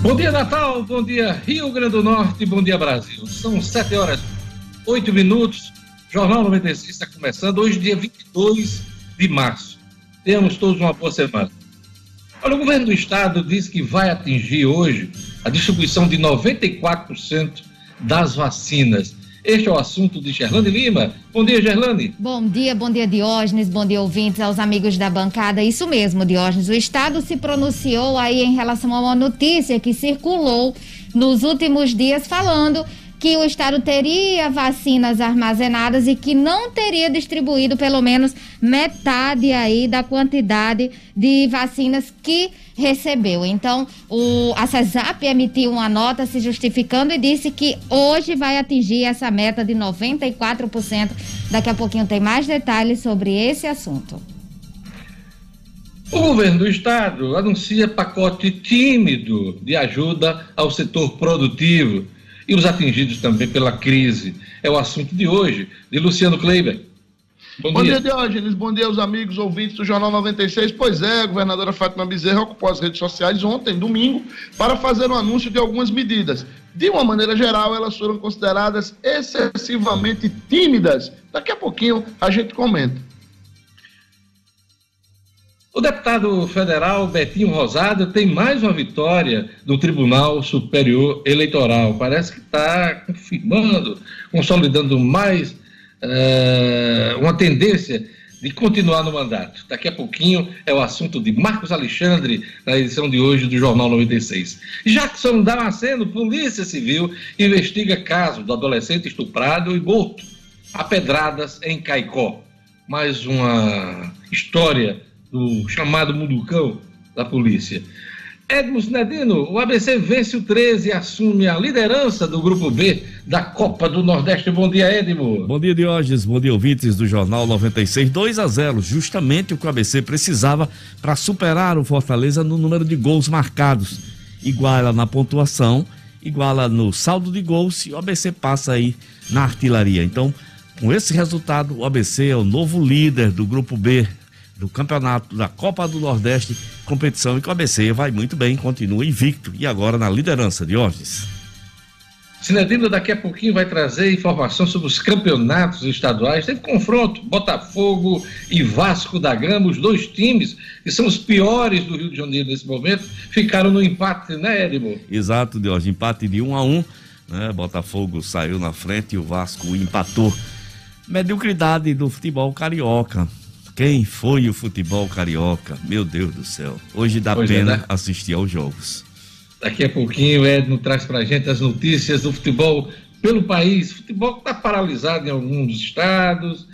Bom dia, Natal. Bom dia, Rio Grande do Norte. Bom dia, Brasil. São 7 horas, 8 minutos. Jornal 96 está começando. Hoje, dia 22 de março. Temos todos uma boa semana. Olha, o governo do estado diz que vai atingir hoje a distribuição de 94% das vacinas. Este é o assunto de Gerlane Lima. Bom dia, Gerlane. Bom dia, bom dia, Diógenes. Bom dia, ouvintes, aos amigos da bancada. Isso mesmo, Diógenes. O Estado se pronunciou aí em relação a uma notícia que circulou nos últimos dias falando que o Estado teria vacinas armazenadas e que não teria distribuído pelo menos metade aí da quantidade de vacinas que recebeu. Então, o, a CESAP emitiu uma nota se justificando e disse que hoje vai atingir essa meta de 94%. Daqui a pouquinho tem mais detalhes sobre esse assunto. O governo do estado anuncia pacote tímido de ajuda ao setor produtivo e os atingidos também pela crise. É o assunto de hoje, de Luciano Kleiber. Bom, bom dia, dia Diógenes. Bom dia aos amigos ouvintes do Jornal 96. Pois é, a governadora Fátima Bezerra ocupou as redes sociais ontem, domingo, para fazer um anúncio de algumas medidas. De uma maneira geral, elas foram consideradas excessivamente tímidas. Daqui a pouquinho a gente comenta. O deputado federal Betinho Rosado tem mais uma vitória do Tribunal Superior Eleitoral. Parece que está confirmando, consolidando mais uh, uma tendência de continuar no mandato. Daqui a pouquinho é o assunto de Marcos Alexandre, na edição de hoje do Jornal 96. Jackson Damasceno, Polícia Civil, investiga caso do adolescente estuprado e morto a pedradas em Caicó. Mais uma história do chamado Munducão da polícia. Edmus Nedino, o ABC vence o 13 e assume a liderança do Grupo B da Copa do Nordeste. Bom dia, Edmo. Bom dia, Diógenes. Bom dia, ouvintes do Jornal 96. 2 a 0, justamente o que o ABC precisava para superar o Fortaleza no número de gols marcados. Iguala na pontuação, iguala no saldo de gols e o ABC passa aí na artilharia. Então, com esse resultado, o ABC é o novo líder do Grupo B do campeonato da Copa do Nordeste, competição em que o ABC vai muito bem, continua invicto e agora na liderança de Orges. Sinedino daqui a pouquinho vai trazer informação sobre os campeonatos estaduais. Teve confronto, Botafogo e Vasco da Gama, os dois times que são os piores do Rio de Janeiro nesse momento, ficaram no empate, né, Edmo? Exato, Deus, empate de um a um, né? Botafogo saiu na frente e o Vasco empatou. Mediocridade do futebol carioca. Quem foi o futebol carioca? Meu Deus do céu. Hoje dá é, pena é, né? assistir aos jogos. Daqui a pouquinho o Edno traz pra gente as notícias do futebol pelo país. O futebol está paralisado em alguns estados,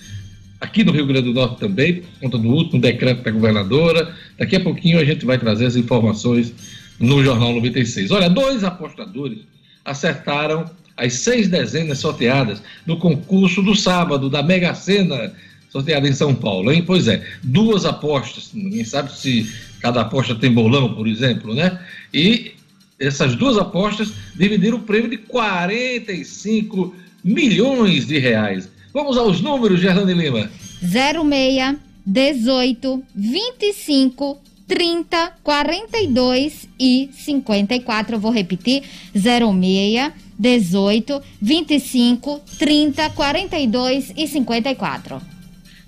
aqui no Rio Grande do Norte também, por conta do último decreto da governadora. Daqui a pouquinho a gente vai trazer as informações no Jornal 96. Olha, dois apostadores acertaram as seis dezenas sorteadas no concurso do sábado da Mega Sena sorteada em São Paulo, hein? Pois é, duas apostas, ninguém sabe se cada aposta tem bolão, por exemplo, né? E essas duas apostas dividiram o prêmio de 45 milhões de reais. Vamos aos números, Gerlane Lima. 06, 18, 25, 30, 42 e 54. Eu vou repetir: 06, 18, 25, 30, 42 e 54.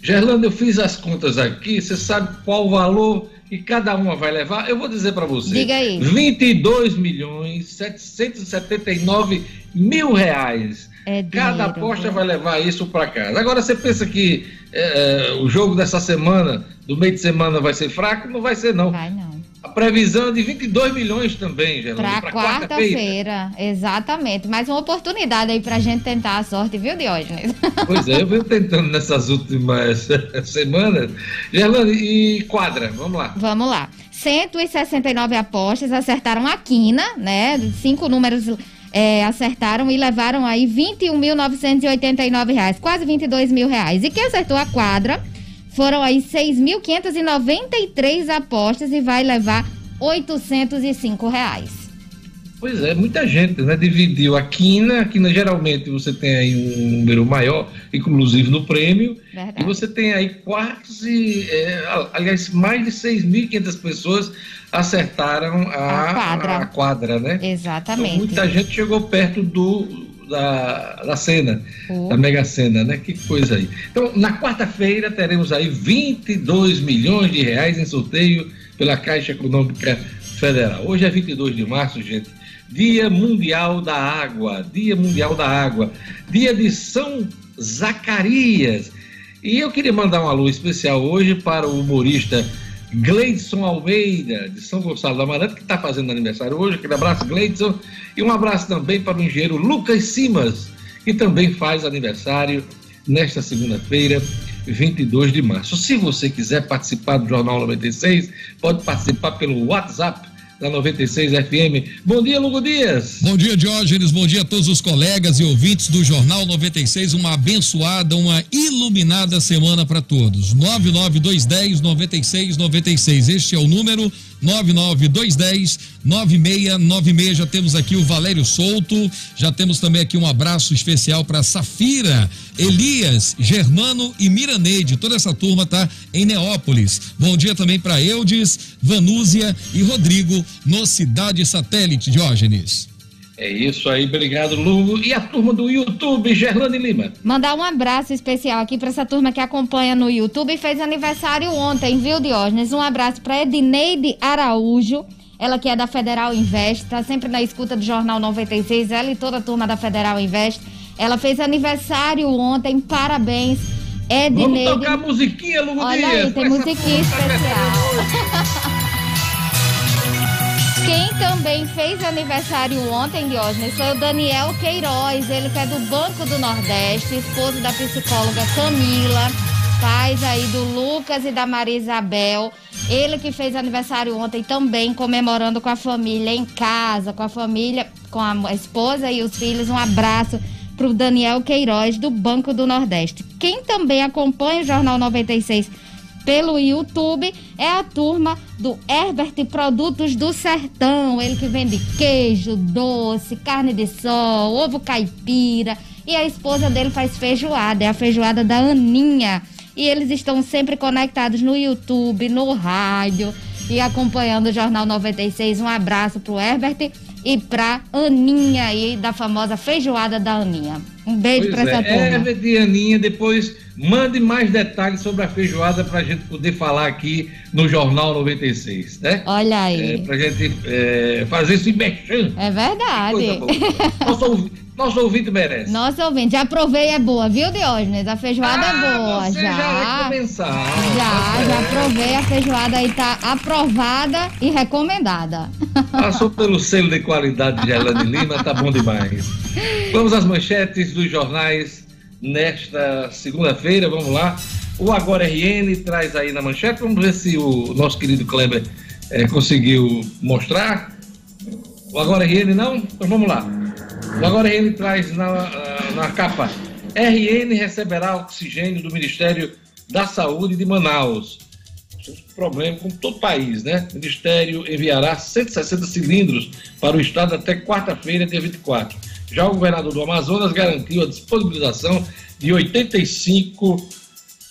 Gerlando, eu fiz as contas aqui, você sabe qual o valor que cada uma vai levar? Eu vou dizer para você. Diga aí. 22 milhões 779 mil reais. É cada aposta vai levar isso para casa. Agora você pensa que é, o jogo dessa semana, do meio de semana, vai ser fraco? Não vai ser, não. Vai não. A previsão é de 22 milhões também, Geraldo. Para quarta-feira, quarta exatamente. Mais uma oportunidade aí para a gente tentar a sorte, viu, Diógenes? Pois é, eu venho tentando nessas últimas semanas. Gerlane, e quadra, vamos lá. Vamos lá. 169 apostas acertaram a quina, né? Cinco números é, acertaram e levaram aí 21.989 reais, quase 22 mil reais. E quem acertou a quadra foram aí 6.593 apostas e vai levar 805 reais. Pois é, muita gente, né? Dividiu a quina, a quina geralmente você tem aí um número maior, inclusive no prêmio, Verdade. e você tem aí quase, é, aliás, mais de 6.500 pessoas acertaram a, a, quadra. a quadra, né? Exatamente. Então, muita gente chegou perto do, da, da cena, uhum. da Mega Sena, né? Que coisa aí. Então, na quarta-feira teremos aí 22 milhões de reais em sorteio pela Caixa Econômica Federal. Hoje é 22 de março, gente. Dia Mundial da Água, Dia Mundial da Água, Dia de São Zacarias. E eu queria mandar um alô especial hoje para o humorista Gleidson Almeida, de São Gonçalo da Amarante, que está fazendo aniversário hoje. Aquele abraço, Gleidson. E um abraço também para o engenheiro Lucas Simas, que também faz aniversário nesta segunda-feira, 22 de março. Se você quiser participar do Jornal 96, pode participar pelo WhatsApp da 96 FM. Bom dia, Lugo Dias. Bom dia, Diógenes. Bom dia a todos os colegas e ouvintes do Jornal 96. Uma abençoada, uma iluminada semana para todos. 99210 9696. Este é o número 99210 9696. Já temos aqui o Valério Souto, já temos também aqui um abraço especial para Safira, Elias, Germano e Miraneide. Toda essa turma tá em Neópolis. Bom dia também para Eudes, Vanúzia e Rodrigo no Cidade Satélite, Diógenes. É isso aí, obrigado, Lugo. E a turma do YouTube, Gerlane Lima. Mandar um abraço especial aqui para essa turma que acompanha no YouTube e fez aniversário ontem, viu, Diógenes? Um abraço para Edneide Araújo, ela que é da Federal Invest, tá sempre na escuta do Jornal 96, ela e toda a turma da Federal Invest. Ela fez aniversário ontem, parabéns. Edneide. Vamos tocar musiquinha, Lugo Olha Dias. aí, tem musiquinha especial. Quem também fez aniversário ontem, Diógenes, foi o Daniel Queiroz, ele que é do Banco do Nordeste, esposo da psicóloga Camila, pais aí do Lucas e da Maria Isabel. Ele que fez aniversário ontem também, comemorando com a família em casa, com a família, com a esposa e os filhos. Um abraço para o Daniel Queiroz, do Banco do Nordeste. Quem também acompanha o Jornal 96 pelo YouTube é a turma do Herbert Produtos do Sertão. Ele que vende queijo, doce, carne de sol, ovo caipira. E a esposa dele faz feijoada, é a feijoada da Aninha. E eles estão sempre conectados no YouTube, no rádio e acompanhando o Jornal 96. Um abraço pro Herbert e pra Aninha aí, da famosa feijoada da Aninha. Um beijo pois pra é. essa turma. Herbert e Aninha, depois Mande mais detalhes sobre a feijoada para a gente poder falar aqui no Jornal 96, né? Olha aí. É, para a gente é, fazer esse mexão. É verdade. Nosso, ouvi, nosso ouvinte merece. Nosso ouvinte. Já provei, é boa, viu, Diógenes? A feijoada é ah, é boa. Você já. Já, recomeçar. já, é. já provei. A feijoada aí tá aprovada e recomendada. Passou pelo selo de qualidade de Gelane Lima, tá bom demais. Vamos às manchetes dos jornais nesta segunda-feira. Vamos lá. O Agora RN traz aí na manchete. Vamos ver se o nosso querido Kleber é, conseguiu mostrar. O Agora RN não? Então vamos lá. O Agora RN traz na, na capa. RN receberá oxigênio do Ministério da Saúde de Manaus. Problema com todo o país, né? O Ministério enviará 160 cilindros para o estado até quarta-feira, dia 24. Já o governador do Amazonas garantiu a disponibilização de 85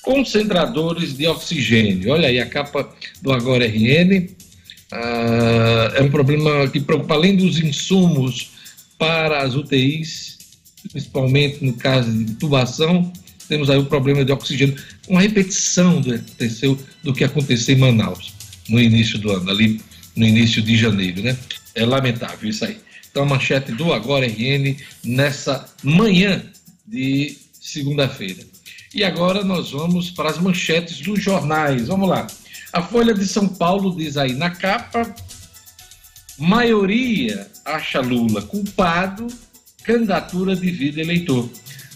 concentradores de oxigênio. Olha aí a capa do Agora RN. Ah, é um problema que preocupa além dos insumos para as UTIs, principalmente no caso de intubação, temos aí o problema de oxigênio, uma repetição do que aconteceu, do que aconteceu em Manaus no início do ano, ali no início de janeiro, né? É lamentável isso aí. Então, a manchete do Agora RN nessa manhã de segunda-feira. E agora nós vamos para as manchetes dos jornais. Vamos lá. A Folha de São Paulo diz aí na capa: maioria acha Lula culpado, candidatura de vida eleitor.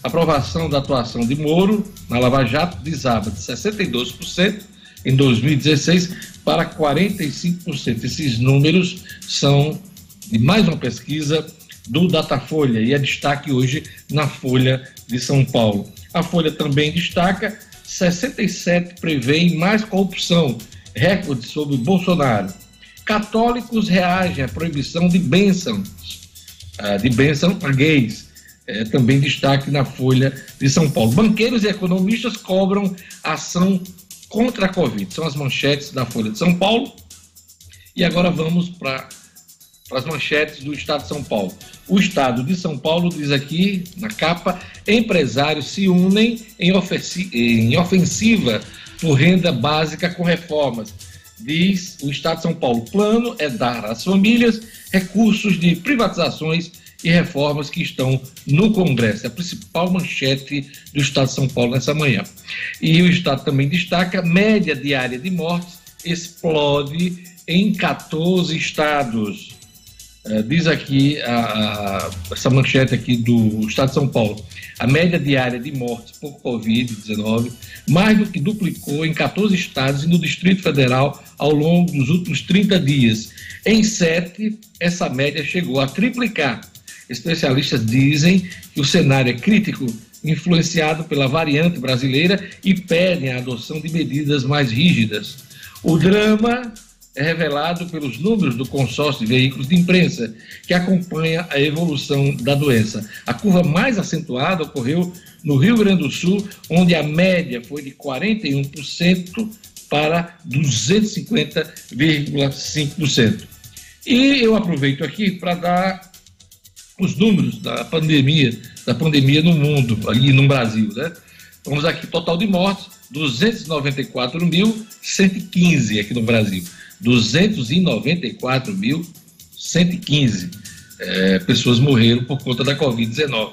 Aprovação da atuação de Moro na Lava Jato desaba de 62% em 2016 para 45%. Esses números são de mais uma pesquisa do Datafolha e é destaque hoje na Folha de São Paulo. A Folha também destaca 67 prevêem mais corrupção, recorde sobre Bolsonaro. Católicos reagem à proibição de bênçãos, ah, de bênção a gays. É, também destaque na Folha de São Paulo. Banqueiros e economistas cobram ação contra a Covid. São as manchetes da Folha de São Paulo. E agora vamos para as manchetes do Estado de São Paulo. O Estado de São Paulo diz aqui na capa: empresários se unem em, em ofensiva por renda básica com reformas. Diz o Estado de São Paulo: plano é dar às famílias recursos de privatizações e reformas que estão no Congresso. É a principal manchete do Estado de São Paulo nessa manhã. E o Estado também destaca: média diária de mortes explode em 14 estados. É, diz aqui a, a, essa manchete aqui do Estado de São Paulo. A média diária de mortes por Covid-19 mais do que duplicou em 14 estados e no Distrito Federal ao longo dos últimos 30 dias. Em sete, essa média chegou a triplicar. Especialistas dizem que o cenário é crítico, influenciado pela variante brasileira e pedem a adoção de medidas mais rígidas. O drama é revelado pelos números do consórcio de veículos de imprensa, que acompanha a evolução da doença. A curva mais acentuada ocorreu no Rio Grande do Sul, onde a média foi de 41% para 250,5%. E eu aproveito aqui para dar os números da pandemia, da pandemia no mundo, ali no Brasil, né? Vamos aqui, total de mortes, 294.115 aqui no Brasil. 294.115 é, pessoas morreram por conta da Covid-19.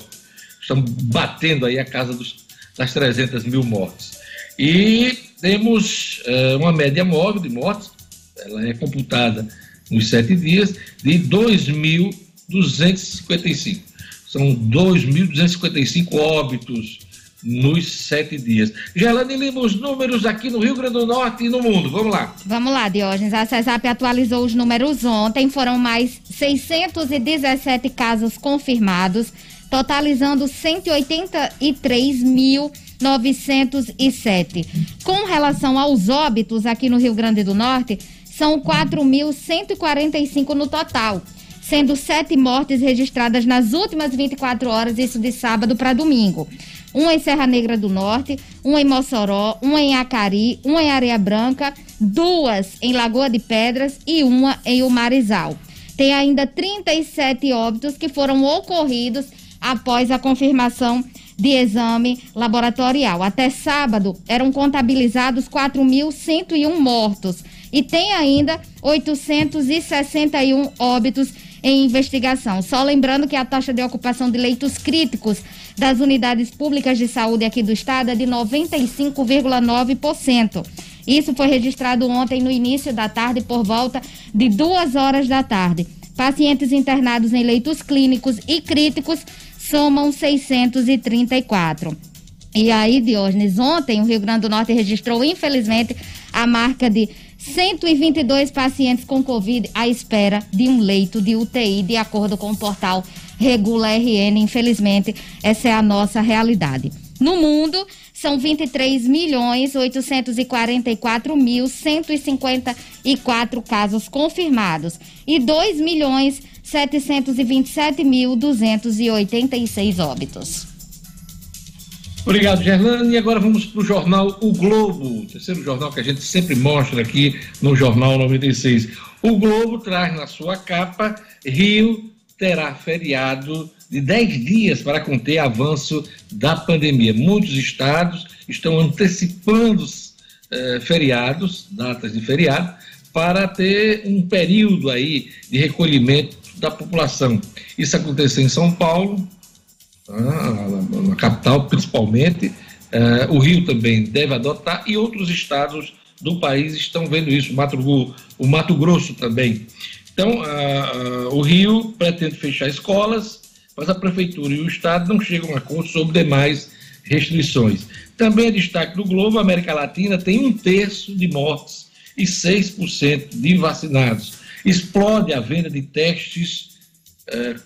Estamos batendo aí a casa dos, das 300 mil mortes. E temos é, uma média móvel de mortes, ela é computada nos sete dias, de 2.255. São 2.255 óbitos nos sete dias. Gelane Lima, os números aqui no Rio Grande do Norte e no mundo. Vamos lá. Vamos lá, Diógenes. A CESAP atualizou os números ontem. Foram mais 617 casos confirmados, totalizando 183.907. Com relação aos óbitos aqui no Rio Grande do Norte, são 4.145 no total sendo sete mortes registradas nas últimas 24 horas, isso de sábado para domingo uma em Serra Negra do Norte, uma em Mossoró, uma em Acari, uma em Areia Branca, duas em Lagoa de Pedras e uma em Umarizal. Tem ainda 37 óbitos que foram ocorridos após a confirmação de exame laboratorial. Até sábado eram contabilizados 4.101 mortos e tem ainda 861 óbitos em investigação. Só lembrando que a taxa de ocupação de leitos críticos das unidades públicas de saúde aqui do estado é de 95,9%. Isso foi registrado ontem no início da tarde, por volta de duas horas da tarde. Pacientes internados em leitos clínicos e críticos somam 634. E aí, Diógenes, ontem o Rio Grande do Norte registrou, infelizmente, a marca de 122 pacientes com Covid à espera de um leito de UTI, de acordo com o portal Regula RN. Infelizmente, essa é a nossa realidade. No mundo, são 23 milhões 844 mil 154 casos confirmados e 2 milhões 727 mil 286 óbitos. Obrigado, Gerlane. E agora vamos para o jornal O Globo, o terceiro jornal que a gente sempre mostra aqui no Jornal 96. O Globo traz na sua capa: Rio terá feriado de 10 dias para conter avanço da pandemia. Muitos estados estão antecipando eh, feriados, datas de feriado, para ter um período aí de recolhimento da população. Isso aconteceu em São Paulo, na capital principalmente, uh, o Rio também deve adotar e outros estados do país estão vendo isso, o Mato, o Mato Grosso também. Então, o Rio pretende fechar escolas, mas a prefeitura e o estado não chegam a acordo sobre demais restrições. Também é destaque do Globo, a América Latina tem um terço de mortes e 6% de vacinados. Explode a venda de testes uh,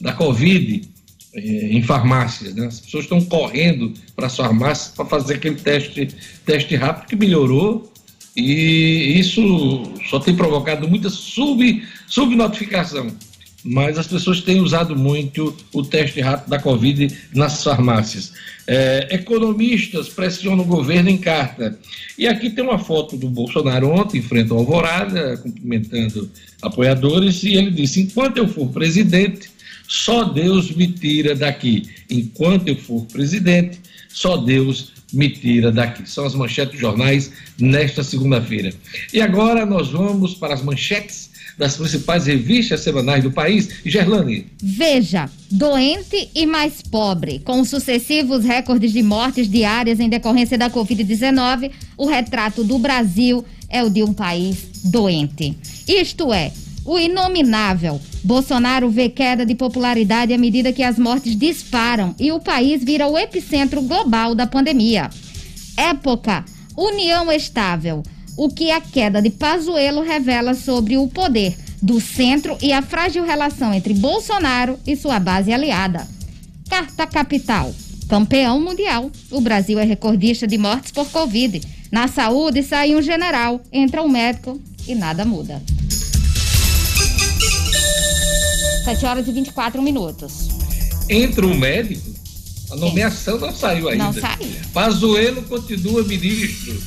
da Covid eh, em farmácias. Né? As pessoas estão correndo para as farmácias para fazer aquele teste, teste rápido que melhorou E isso só tem provocado muita sub, subnotificação. Mas as pessoas têm usado muito o teste rápido da Covid nas farmácias. É, economistas pressionam o governo em carta. E aqui tem uma foto do Bolsonaro ontem, em frente ao Alvorada, cumprimentando apoiadores, e ele disse: enquanto eu for presidente, só Deus me tira daqui. Enquanto eu for presidente, só Deus me tira daqui. São as manchetes dos jornais nesta segunda-feira. E agora nós vamos para as manchetes das principais revistas semanais do país. Gerlane. Veja, doente e mais pobre. Com sucessivos recordes de mortes diárias em decorrência da Covid-19, o retrato do Brasil é o de um país doente. Isto é, o inominável. Bolsonaro vê queda de popularidade à medida que as mortes disparam e o país vira o epicentro global da pandemia. Época, união estável o que a queda de Pazuello revela sobre o poder do centro e a frágil relação entre Bolsonaro e sua base aliada. Carta Capital. Campeão mundial. O Brasil é recordista de mortes por Covid. Na saúde sai um general, entra um médico e nada muda. 7 horas e 24 minutos. Entra um médico? A nomeação não saiu ainda. Não saiu. Pazuello continua ministro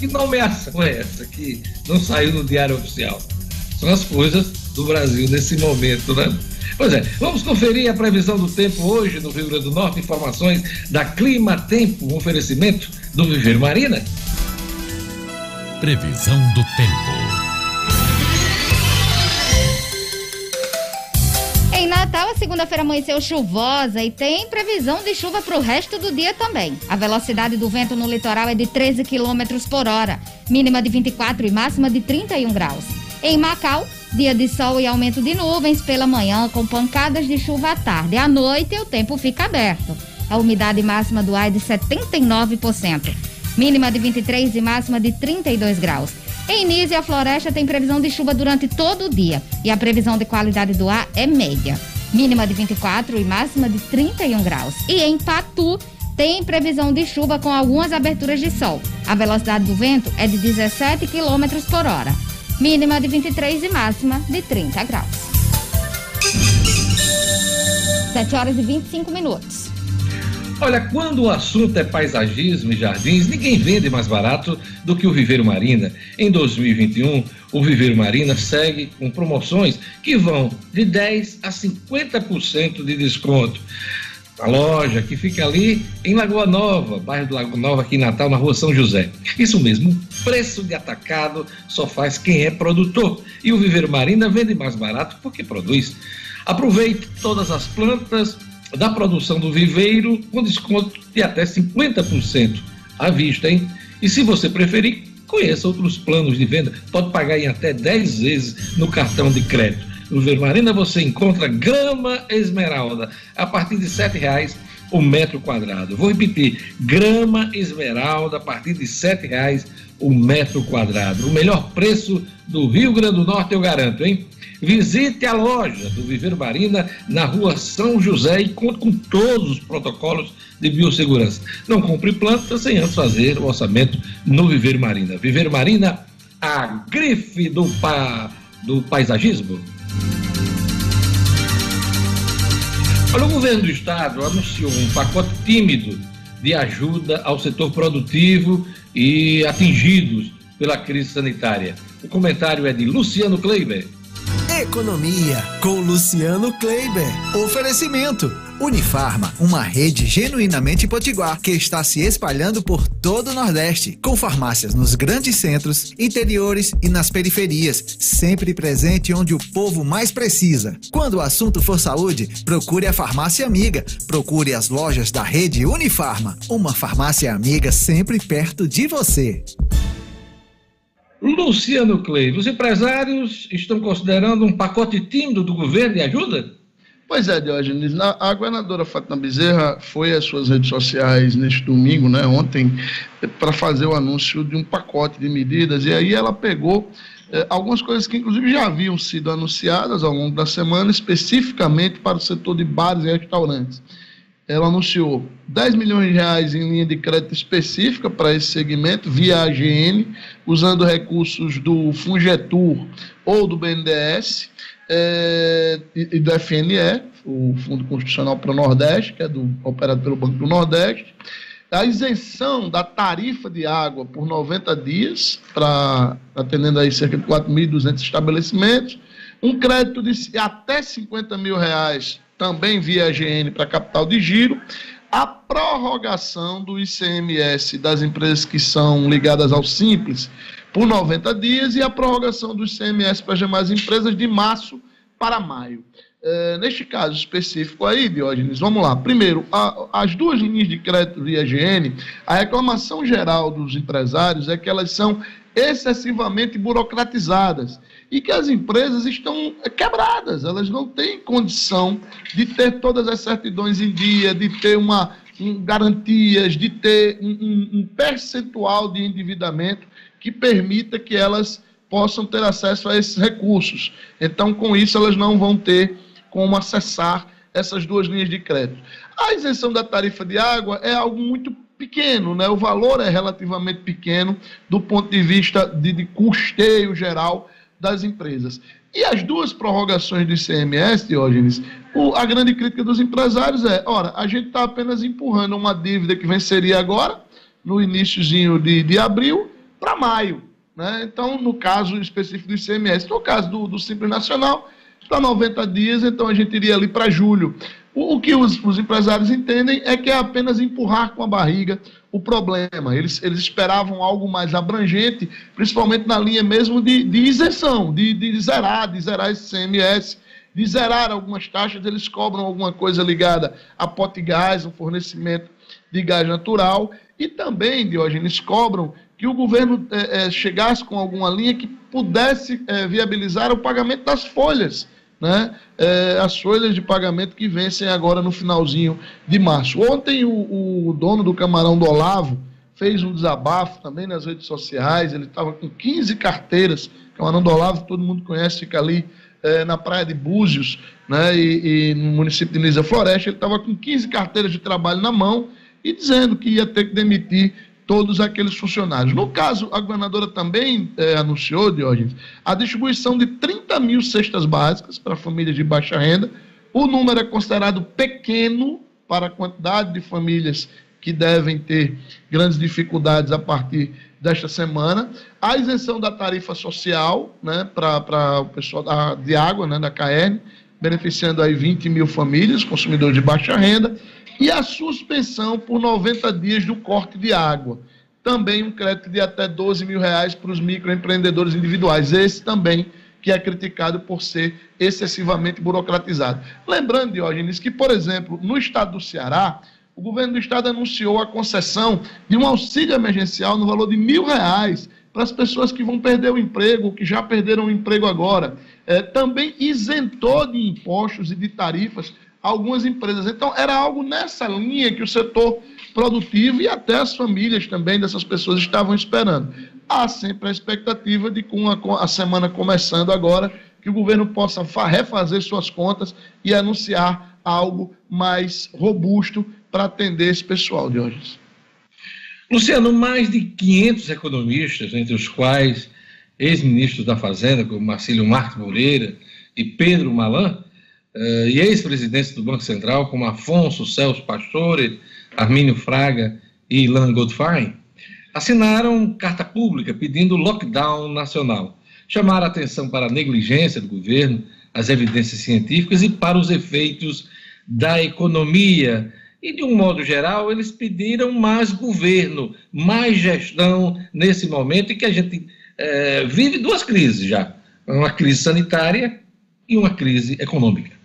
que nomeação é essa que não saiu no Diário Oficial? São as coisas do Brasil nesse momento, né? Pois é, vamos conferir a previsão do tempo hoje no Rio Grande do Norte, informações da Clima Tempo, um oferecimento do Viver Marina. Previsão do tempo. Natal, a segunda-feira amanheceu chuvosa e tem previsão de chuva para o resto do dia também. A velocidade do vento no litoral é de 13 km por hora, mínima de 24 e máxima de 31 graus. Em Macau, dia de sol e aumento de nuvens pela manhã, com pancadas de chuva à tarde. À noite, o tempo fica aberto. A umidade máxima do ar é de 79%, mínima de 23 e máxima de 32 graus. Em Nísia, a floresta tem previsão de chuva durante todo o dia e a previsão de qualidade do ar é média, mínima de 24 e máxima de 31 graus. E em Patu, tem previsão de chuva com algumas aberturas de sol. A velocidade do vento é de 17 km por hora, mínima de 23 e máxima de 30 graus. 7 horas e 25 minutos. Olha, quando o assunto é paisagismo e jardins, ninguém vende mais barato do que o Viveiro Marina. Em 2021, o Viveiro Marina segue com promoções que vão de 10 a 50% de desconto. A loja que fica ali em Lagoa Nova, bairro de Lagoa Nova, aqui em Natal, na rua São José. Isso mesmo, preço de atacado só faz quem é produtor. E o Viveiro Marina vende mais barato porque produz. Aproveite todas as plantas da produção do viveiro com desconto de até 50% à vista, hein? E se você preferir, conheça outros planos de venda. Pode pagar em até 10 vezes no cartão de crédito. No Vermarina você encontra grama esmeralda a partir de R$ reais o metro quadrado. Vou repetir, grama esmeralda a partir de R$ reais o metro quadrado. O melhor preço do Rio Grande do Norte, eu garanto, hein? Visite a loja do Viveiro Marina na rua São José e conte com todos os protocolos de biossegurança. Não compre planta sem antes fazer o orçamento no Viveiro Marina. Viveiro Marina, a grife do, pa, do paisagismo. Olha, o governo do estado anunciou um pacote tímido de ajuda ao setor produtivo e atingidos pela crise sanitária. O comentário é de Luciano Kleiber. Economia com Luciano Kleiber. Oferecimento. Unifarma, uma rede genuinamente potiguar que está se espalhando por todo o Nordeste, com farmácias nos grandes centros, interiores e nas periferias, sempre presente onde o povo mais precisa. Quando o assunto for saúde, procure a farmácia amiga. Procure as lojas da rede Unifarma, uma farmácia amiga sempre perto de você. Luciano Clay, os empresários estão considerando um pacote tímido do governo de ajuda? Pois é, Diógenes. A governadora Fátima Bezerra foi às suas redes sociais neste domingo, né, ontem, para fazer o anúncio de um pacote de medidas, e aí ela pegou eh, algumas coisas que, inclusive, já haviam sido anunciadas ao longo da semana, especificamente para o setor de bares e restaurantes. Ela anunciou 10 milhões de reais em linha de crédito específica para esse segmento, via AGN, usando recursos do Fungetur ou do BNDES é, e, do FNE, o Fundo Constitucional para o Nordeste, que é do, operado pelo Banco do Nordeste. A isenção da tarifa de água por 90 dias, para atendendo aí cerca de 4.200 estabelecimentos. Um crédito de até 50 mil reais também via GN para capital de giro, a prorrogação do ICMS das empresas que são ligadas ao Simples por 90 dias e a prorrogação do ICMS para as demais empresas de março para maio. É, neste caso específico aí, Diógenes, vamos lá. Primeiro, a, as duas linhas de crédito via GN, a reclamação geral dos empresários é que elas são excessivamente burocratizadas e que as empresas estão quebradas, elas não têm condição de ter todas as certidões em dia, de ter uma um, garantias, de ter um, um, percentual de endividamento que permita que elas possam ter acesso a esses recursos. Então, com isso, elas não vão ter como acessar essas duas linhas de crédito. A isenção da tarifa de água é algo muito pequeno, né? o valor é relativamente pequeno do ponto de vista de, de custeio geral das empresas. E as duas prorrogações do ICMS, Diógenes, o, a grande crítica dos empresários é, ora, a gente está apenas empurrando uma dívida que venceria agora, no iníciozinho de, de abril, para maio. Né? Então, no caso específico do ICMS, no caso do, do Simples Nacional, para 90 dias, então a gente iria ali para julho. O, que os, os, empresários entendem é que é apenas empurrar com a barriga o problema. Eles, eles esperavam algo mais abrangente, principalmente na linha mesmo de, de isenção, de, de zerar, de zerar esse CMS, de zerar algumas taxas. Eles cobram alguma coisa ligada a pote gás, o fornecimento de gás natural. E também, Diógenes, cobram que o governo é, é, chegasse com alguma linha que pudesse é, viabilizar o pagamento das folhas né, é, as folhas de pagamento que vencem agora no finalzinho de março. Ontem o, o dono do camarão do Olavo fez um desabafo também nas redes sociais, ele estava com 15 carteiras, camarão do Olavo, todo mundo conhece, fica ali é, na praia de Búzios, né, e, e no município de Nisa Floresta, ele estava com 15 carteiras de trabalho na mão e dizendo que ia ter que demitir todos aqueles funcionários. No caso, a governadora também é, anunciou, Diógenes, a distribuição de 30 mil cestas básicas para famílias de baixa renda. O número é considerado pequeno para a quantidade de famílias que devem ter grandes dificuldades a partir desta semana. A isenção da tarifa social né, para o pessoal da, de água, né, da CAERN, beneficiando aí 20 mil famílias, consumidores de baixa renda e a suspensão por 90 dias do corte de água. Também um crédito de até 12 mil reais para os microempreendedores individuais. Esse também que é criticado por ser excessivamente burocratizado. Lembrando, Diógenes, que, por exemplo, no estado do Ceará, o governo do estado anunciou a concessão de um auxílio emergencial no valor de mil reais para as pessoas que vão perder o emprego, que já perderam o emprego agora. É, também isentou de impostos e de tarifas algumas empresas. Então, era algo nessa linha que o setor produtivo e até as famílias também dessas pessoas estavam esperando. Há sempre a expectativa de, com a, a semana começando agora, que o governo possa refazer suas contas e anunciar algo mais robusto para atender esse pessoal de hoje. Luciano, mais de 500 economistas, entre os quais ex-ministros da Fazenda, como Marcílio Marques Moreira e Pedro Malan, uh, e ex-presidentes do Banco Central, como Afonso Celso Pastore, Armínio Fraga e Ilan Goldfein, assinaram carta pública pedindo lockdown nacional. Chamaram atenção para a negligência do governo, as evidências científicas e para os efeitos da economia. E, de um modo geral, eles pediram mais governo, mais gestão nesse momento em que a gente é, vive duas crises já: uma crise sanitária e uma crise econômica.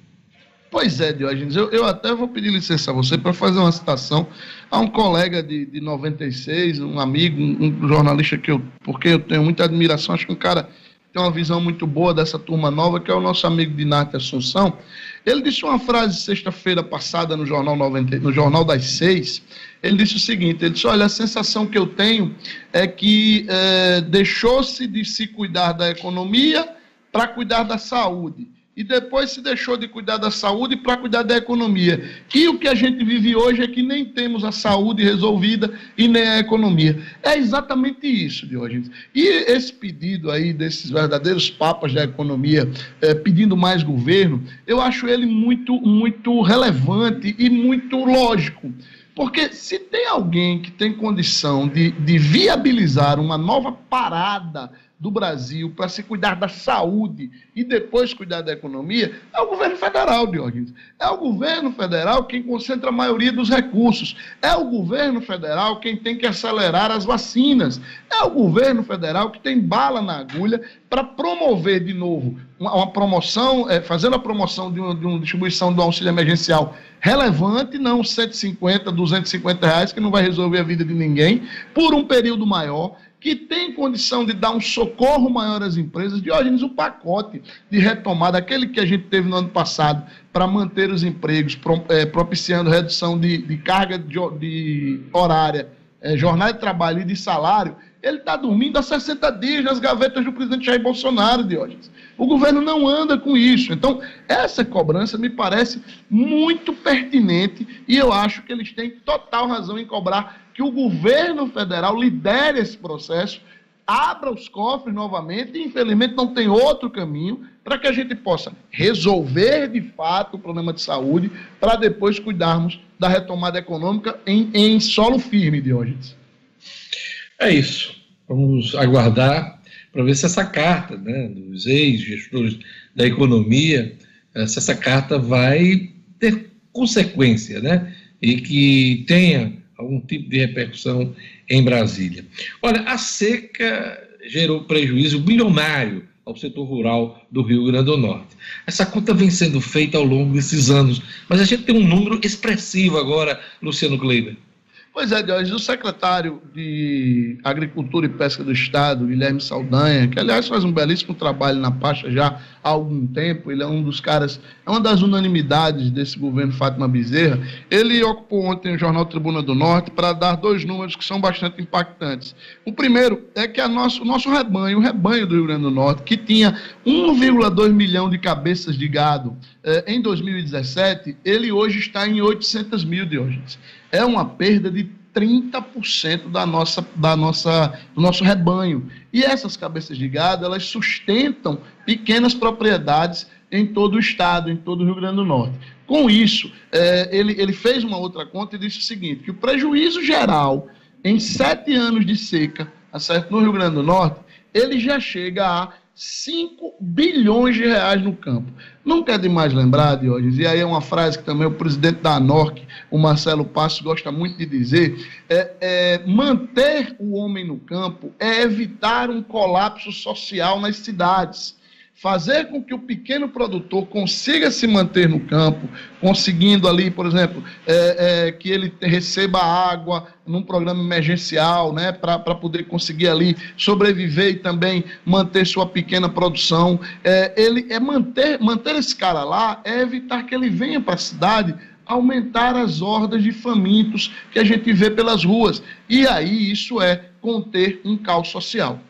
Pois é, Diógenes, eu, eu até vou pedir licença a você para fazer uma citação a um colega de, de 96, um amigo, um, um jornalista que eu, porque eu tenho muita admiração, acho que um cara tem uma visão muito boa dessa turma nova, que é o nosso amigo Dinarte Assunção. Ele disse uma frase sexta-feira passada no Jornal, 90, no jornal das Seis. Ele disse o seguinte: ele disse, olha, a sensação que eu tenho é que é, deixou-se de se cuidar da economia para cuidar da saúde e depois se deixou de cuidar da saúde para cuidar da economia. E o que a gente vive hoje é que nem temos a saúde resolvida e nem a economia. É exatamente isso, Diógenes. E esse pedido aí desses verdadeiros papas da economia é, pedindo mais governo, eu acho ele muito, muito relevante e muito lógico. Porque se tem alguém que tem condição de, de viabilizar uma nova parada do Brasil para se cuidar da saúde e depois cuidar da economia é o governo federal, Diógenes. É o governo federal quem concentra a maioria dos recursos. É o governo federal quem tem que acelerar as vacinas. É o governo federal que tem bala na agulha para promover de novo uma, uma promoção, é, fazendo a promoção de uma, de uma distribuição do auxílio emergencial relevante, não 150, 250 reais, que não vai resolver a vida de ninguém, por um período maior que tem condição de dar um socorro maior às empresas, Diógenes, o pacote de retomada, aquele que a gente teve no ano passado, para manter os empregos, é, propiciando redução de, de carga de, de horária, é, jornada de trabalho e de salário, ele está dormindo há 60 dias nas gavetas do presidente Jair Bolsonaro, Diógenes. O governo não anda com isso. Então, essa cobrança me parece muito pertinente e eu acho que eles têm total razão em cobrar que o governo federal lidere esse processo, abra os cofres novamente, e infelizmente não tem outro caminho para que a gente possa resolver de fato o problema de saúde, para depois cuidarmos da retomada econômica em, em solo firme, Diógenes. É isso. Vamos aguardar para ver se essa carta né, dos ex-gestores da economia, se essa carta vai ter consequência, né? E que tenha algum tipo de repercussão em Brasília. Olha, a seca gerou prejuízo bilionário ao setor rural do Rio Grande do Norte. Essa conta vem sendo feita ao longo desses anos, mas a gente tem um número expressivo agora, Luciano Kleiber. Pois é, Diógenes, o secretário de Agricultura e Pesca do Estado, Guilherme Saldanha, que aliás faz um belíssimo trabalho na pasta já há algum tempo, ele é um dos caras, é uma das unanimidades desse governo Fátima Bezerra, ele ocupou ontem o jornal Tribuna do Norte para dar dois números que são bastante impactantes. O primeiro é que a nosso, o nosso rebanho, o rebanho do Rio Grande do Norte, que tinha 1,2 milhão de cabeças de gado em 2017, ele hoje está em 800 mil, Diógenes é uma perda de 30% da nossa, da nossa, do nosso rebanho. E essas cabeças de gado, elas sustentam pequenas propriedades em todo o estado, em todo o Rio Grande do Norte. Com isso, é, ele, ele fez uma outra conta e disse o seguinte, que o prejuízo geral em sete anos de seca, certo, no Rio Grande do Norte, ele já chega a 5 bilhões de reais no campo. Não quer demais lembrar, Diógenes, e aí é uma frase que também o presidente da ANORC, o Marcelo Passos, gosta muito de dizer, é, é, manter o homem no campo é evitar um colapso social nas cidades fazer com que o pequeno produtor consiga se manter no campo, conseguindo ali, por exemplo, é, é, que ele receba água num programa emergencial, né, para poder conseguir ali sobreviver e também manter sua pequena produção. É, ele é manter, manter esse cara lá é evitar que ele venha para a cidade aumentar as hordas de famintos que a gente vê pelas ruas. E aí isso é conter um caos social.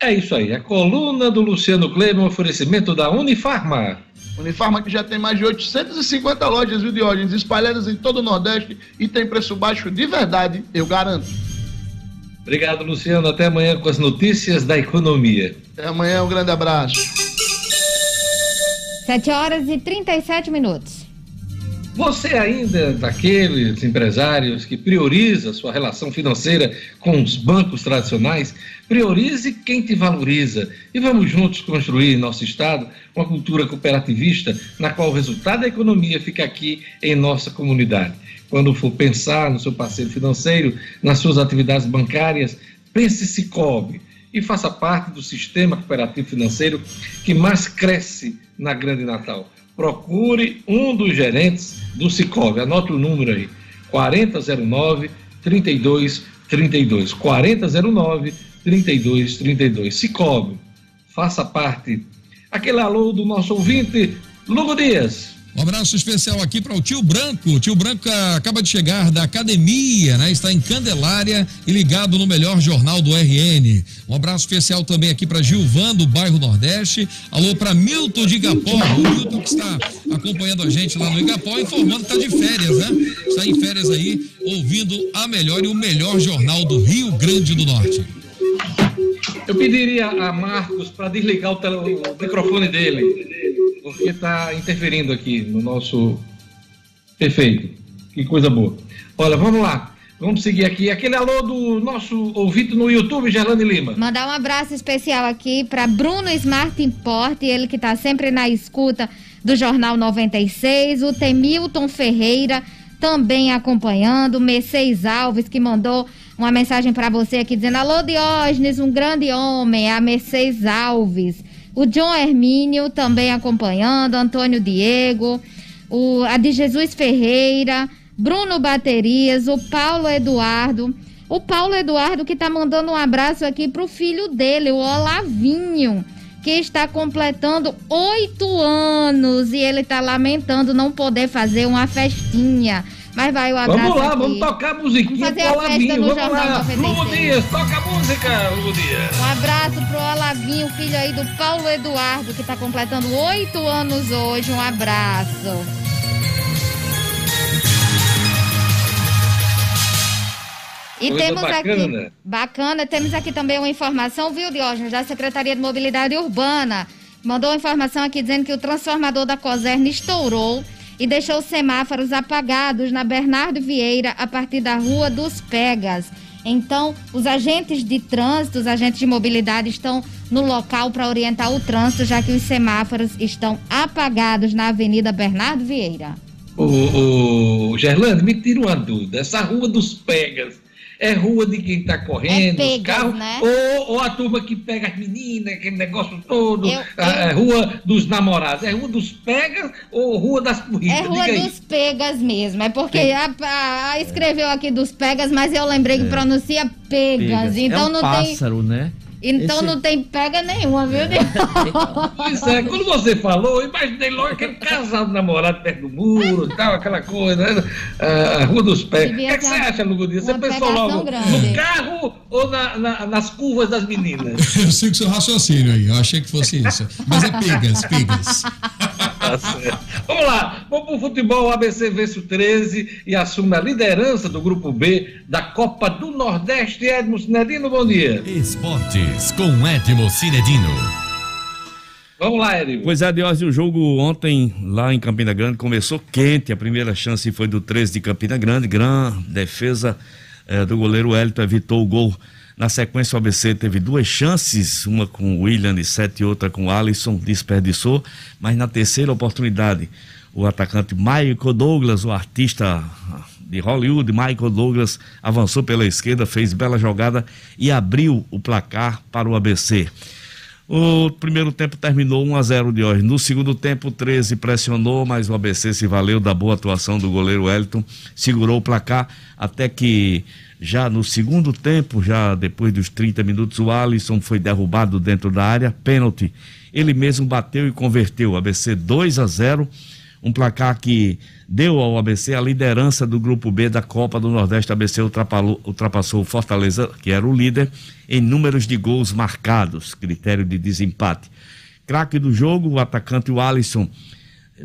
É isso aí, a coluna do Luciano Kleber, um oferecimento da Unifarma. Unifarma que já tem mais de 850 lojas, viu, Diógenes, espalhadas em todo o Nordeste e tem preço baixo de verdade, eu garanto. Obrigado, Luciano. Até amanhã com as notícias da economia. Até amanhã, um grande abraço. 7 horas e 37 minutos. Você ainda é daqueles empresários que prioriza sua relação financeira com os bancos tradicionais? Priorize quem te valoriza e vamos juntos construir em nosso estado uma cultura cooperativista na qual o resultado da economia fica aqui em nossa comunidade. Quando for pensar no seu parceiro financeiro, nas suas atividades bancárias, pense se cobre e faça parte do sistema cooperativo financeiro que mais cresce na Grande Natal procure um dos gerentes do Cicobi. Anote o número aí: 4009 3232. 4009 3232. Cicobi, faça parte. Aquele alô do nosso ouvinte, Lugo Dias. Um abraço especial aqui para o tio Branco. O tio Branco acaba de chegar da academia, né? Está em Candelária e ligado no melhor jornal do RN. Um abraço especial também aqui para Gilvan do bairro Nordeste. Alô para Milton de Igapó. O Milton que está acompanhando a gente lá no Igapó, informando que está de férias, né? Está em férias aí, ouvindo a melhor e o melhor jornal do Rio Grande do Norte. Eu pediria a Marcos para desligar o, tele, o microfone dele porque está interferindo aqui no nosso. Perfeito. Que coisa boa. Olha, vamos lá. Vamos seguir aqui. Aquele alô do nosso ouvinte no YouTube, Gerlane Lima. Mandar um abraço especial aqui para Bruno Smart Import, ele que está sempre na escuta do Jornal 96. O Temilton Ferreira também acompanhando. Mercedes Alves, que mandou uma mensagem para você aqui dizendo: Alô, Diógenes, um grande homem. É a Mercedes Alves o John Hermínio também acompanhando, Antônio Diego, o, a de Jesus Ferreira, Bruno Baterias, o Paulo Eduardo. O Paulo Eduardo que está mandando um abraço aqui para o filho dele, o Olavinho, que está completando oito anos e ele está lamentando não poder fazer uma festinha. Mas vai o abraço Vamos lá, aqui. vamos tocar a musiquinha vamos fazer pro Olavinho. Vamos Jornal lá. 96. Lugo Dias, toca a música, Lugo Dias. Um abraço pro Olavinho, filho aí do Paulo Eduardo, que está completando oito anos hoje. Um abraço. E Coisa temos bacana. aqui. Bacana, temos aqui também uma informação, viu, Diógenes, da Secretaria de Mobilidade Urbana. Mandou uma informação aqui dizendo que o transformador da Coserna estourou e deixou os semáforos apagados na Bernardo Vieira a partir da Rua dos Pegas. Então, os agentes de trânsito, os agentes de mobilidade estão no local para orientar o trânsito, já que os semáforos estão apagados na Avenida Bernardo Vieira. O, o Gerlando, me tira uma dúvida. Essa rua dos Pegas é rua de quem está correndo, É os Pegas, carros, né? ou, ou a turma que pega as meninas, aquele negócio todo, Eu- eu- a rua dos namorados. É rua dos Pegas ou rua das corridas? É Rua Diga aí. dos Pegas mesmo. É porque a, a- a escreveu aqui dos Pegas, mas eu lembrei que pronuncia Pegas. Pegas. Então é um não tem. pássaro, né? Então Esse- não tem pega nenhuma, viu? Isso é, quando você falou, eu imaginei logo aquele casal de namorado perto do muro e tal, aquela coisa, né? Ah, a Rua dos Pés. O que, é que você acha, Lugodinho? Você uma pensou logo grande. no carro ou na- na- nas curvas das meninas? Eu sigo seu raciocínio aí, eu achei que fosse isso. Mas é pegas, pegas. Tá certo. Vamos lá, vamos pro futebol. O ABC vence o 13 e assume a liderança do grupo B da Copa do Nordeste. Edmo Sinedino, bom dia. Esportes com Edmo Cinedino. Vamos lá, Edmo. Pois é, Diógenes, o jogo ontem lá em Campina Grande começou quente. A primeira chance foi do 13 de Campina Grande. Gran defesa eh, do goleiro Hélito evitou o gol. Na sequência, o ABC teve duas chances, uma com o William e sete, outra com o Alisson, desperdiçou. Mas na terceira oportunidade, o atacante Michael Douglas, o artista de Hollywood, Michael Douglas, avançou pela esquerda, fez bela jogada e abriu o placar para o ABC. O primeiro tempo terminou 1 a 0 de hoje. No segundo tempo, o 13 pressionou, mas o ABC se valeu da boa atuação do goleiro Wellington, segurou o placar até que já no segundo tempo, já depois dos 30 minutos, o Alisson foi derrubado dentro da área, pênalti. Ele mesmo bateu e converteu. O ABC 2 a 0 um placar que deu ao ABC a liderança do grupo B da Copa do Nordeste. O ABC ultrapassou o Fortaleza, que era o líder, em números de gols marcados, critério de desempate. Craque do jogo, o atacante o Alisson,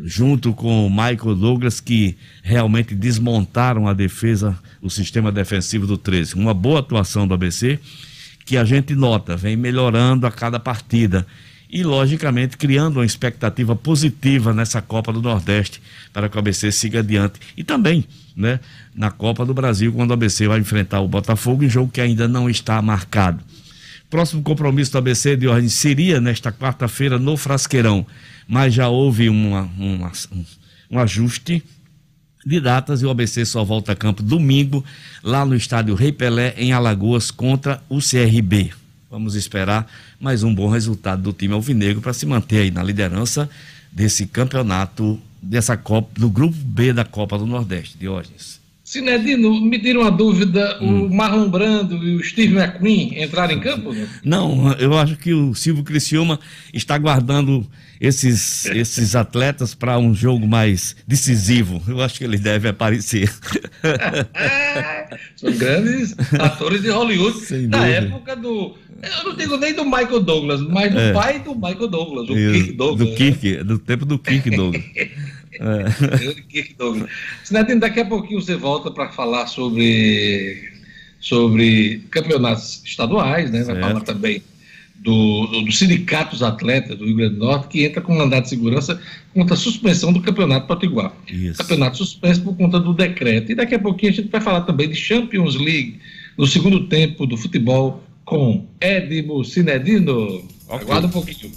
junto com o Michael Douglas, que realmente desmontaram a defesa, o sistema defensivo do 13. Uma boa atuação do ABC, que a gente nota, vem melhorando a cada partida e, logicamente, criando uma expectativa positiva nessa Copa do Nordeste para que o ABC siga adiante. E também, né, na Copa do Brasil, quando o ABC vai enfrentar o Botafogo, em jogo que ainda não está marcado. Próximo compromisso do ABC de ordem seria nesta quarta-feira no Frasqueirão, mas já houve uma- uma- um, ajuste de datas e o ABC só volta a campo domingo, lá no estádio Rei Pelé, em Alagoas, contra o CRB. Vamos esperar mais um bom resultado do time alvinegro para se manter aí na liderança desse campeonato, dessa Copa, do grupo B da Copa do Nordeste, Diógenes. Sinedino, me tira uma dúvida, hum. o Marlon Brando e o Steve McQueen entraram em campo? Né? Não, eu acho que o Silvio Criciúma está guardando esses, esses atletas para um jogo mais decisivo. Eu acho que ele deve aparecer. São grandes atores de Hollywood Sem da dúvida. época do. Eu não digo nem do Michael Douglas, mas do é. pai do Michael Douglas, o Kirk Douglas. Do Kirk, do tempo do Kirk Douglas. É. daqui a pouquinho você volta para falar sobre, sobre campeonatos estaduais, né? Vai falar também do, do, do Sindicato dos Atletas do Rio Grande do Norte, que entra com mandato de segurança contra a suspensão do Campeonato Potiguar. Isso. Campeonato suspenso por conta do decreto. E daqui a pouquinho a gente vai falar também de Champions League no segundo tempo do futebol com Edmo Cinedino. Okay. Aguarda um pouquinho.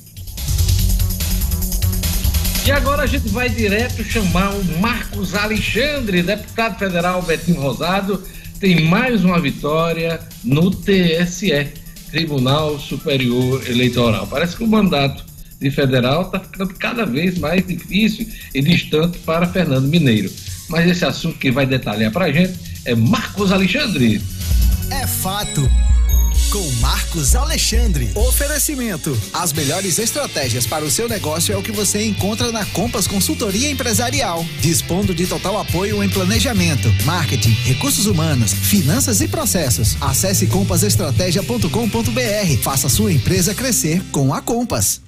E agora a gente vai direto chamar o Marcos Alexandre, deputado federal Betinho Rosado, tem mais uma vitória no TSE, Tribunal Superior Eleitoral. Parece que o mandato de federal está ficando cada vez mais difícil e distante para Fernando Mineiro. Mas esse assunto que vai detalhar para a gente é Marcos Alexandre. É fato com Marcos Alexandre. Oferecimento: as melhores estratégias para o seu negócio é o que você encontra na Compass Consultoria Empresarial, dispondo de total apoio em planejamento, marketing, recursos humanos, finanças e processos. Acesse compassestratégia.com.br. Faça sua empresa crescer com a Compass.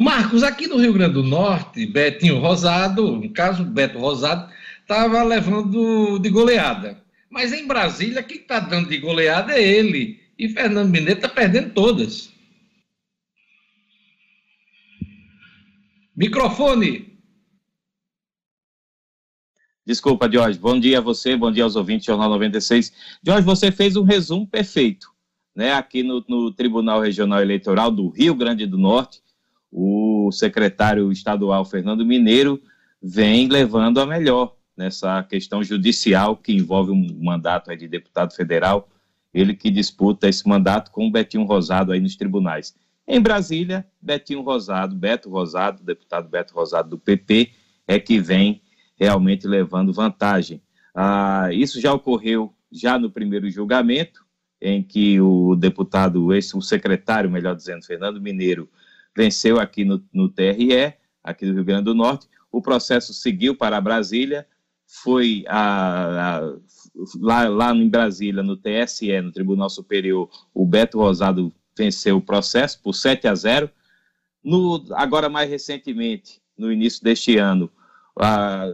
Marcos, aqui no Rio Grande do Norte, Betinho Rosado, no caso Beto Rosado, estava levando de goleada. Mas em Brasília, quem está dando de goleada é ele. E Fernando Mineiro está perdendo todas. Microfone. Desculpa, Jorge. Bom dia a você, bom dia aos ouvintes do Jornal 96. Jorge, você fez um resumo perfeito. Né? Aqui no, no Tribunal Regional Eleitoral do Rio Grande do Norte, o secretário estadual Fernando Mineiro vem levando a melhor nessa questão judicial que envolve um mandato de deputado federal, ele que disputa esse mandato com o Betinho Rosado aí nos tribunais. Em Brasília, Betinho Rosado, Beto Rosado, deputado Beto Rosado do PP, é que vem realmente levando vantagem. Ah, isso já ocorreu já no primeiro julgamento, em que o deputado, esse, o secretário, melhor dizendo, Fernando Mineiro, venceu aqui no, no TRE, aqui do Rio Grande do Norte. O processo seguiu para Brasília, foi a, a, lá, lá em Brasília, no TSE, no Tribunal Superior, o Beto Rosado venceu o processo por 7 a 0. No, agora, mais recentemente, no início deste ano, a,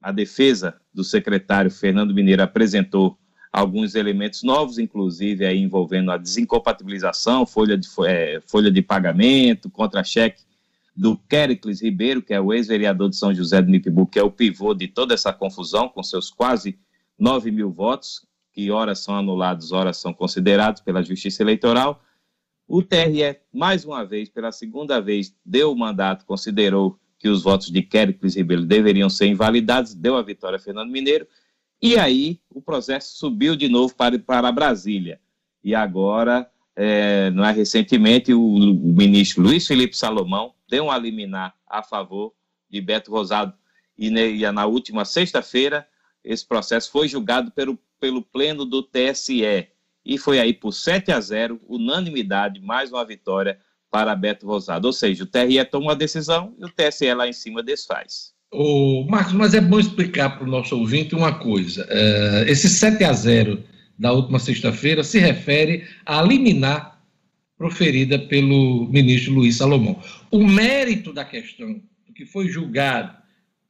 a defesa do secretário Fernando Mineiro apresentou alguns elementos novos, inclusive aí envolvendo a desincompatibilização, folha de, é, folha de pagamento, contra-cheque do Quericles Ribeiro, que é o ex-vereador de São José do Nipibu, que é o pivô de toda essa confusão, com seus quase 9 mil votos, que horas são anulados, horas são considerados pela Justiça Eleitoral. O TRE, mais uma vez, pela segunda vez, deu o mandato, considerou que os votos de Quericles Ribeiro deveriam ser invalidados, deu a vitória a Fernando Mineiro, e aí o processo subiu de novo para, para Brasília. E agora, é, não é recentemente, o, o ministro Luiz Felipe Salomão deu um liminar a favor de Beto Rosado. E, e na última sexta-feira, esse processo foi julgado pelo, pelo pleno do TSE. E foi aí por 7 a 0, unanimidade, mais uma vitória para Beto Rosado. Ou seja, o TRE toma uma decisão e o TSE lá em cima desfaz. Ô, Marcos, mas é bom explicar para o nosso ouvinte uma coisa. Uh, esse 7 a 0 da última sexta-feira se refere a liminar proferida pelo ministro Luiz Salomão. O mérito da questão, que foi julgado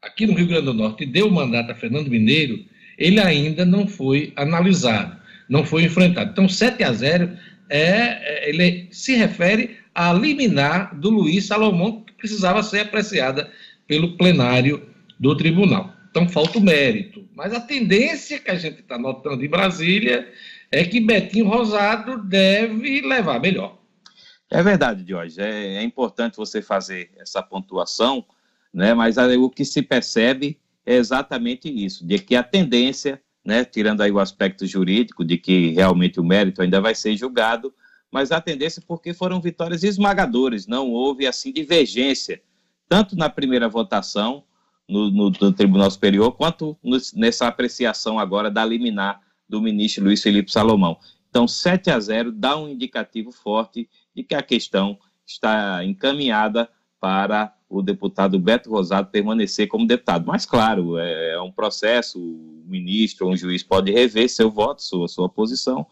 aqui no Rio Grande do Norte e deu mandato a Fernando Mineiro, ele ainda não foi analisado, não foi enfrentado. Então, 7 a 0 é, é, ele se refere à liminar do Luiz Salomão, que precisava ser apreciada pelo plenário do tribunal. Então, falta o mérito. Mas a tendência que a gente está notando em Brasília é que Betinho Rosado deve levar melhor. É verdade, Jorge. É, é importante você fazer essa pontuação, né? mas o que se percebe é exatamente isso, de que a tendência, né, tirando aí o aspecto jurídico, de que realmente o mérito ainda vai ser julgado, mas a tendência porque foram vitórias esmagadoras, não houve assim divergência, tanto na primeira votação, no, no, no Tribunal Superior, quanto nessa apreciação agora da liminar do ministro Luiz Felipe Salomão. Então, 7 a 0 dá um indicativo forte de que a questão está encaminhada para o deputado Beto Rosado permanecer como deputado. Mas, claro, é, é um processo, o ministro ou um juiz pode rever seu voto, sua, sua posição,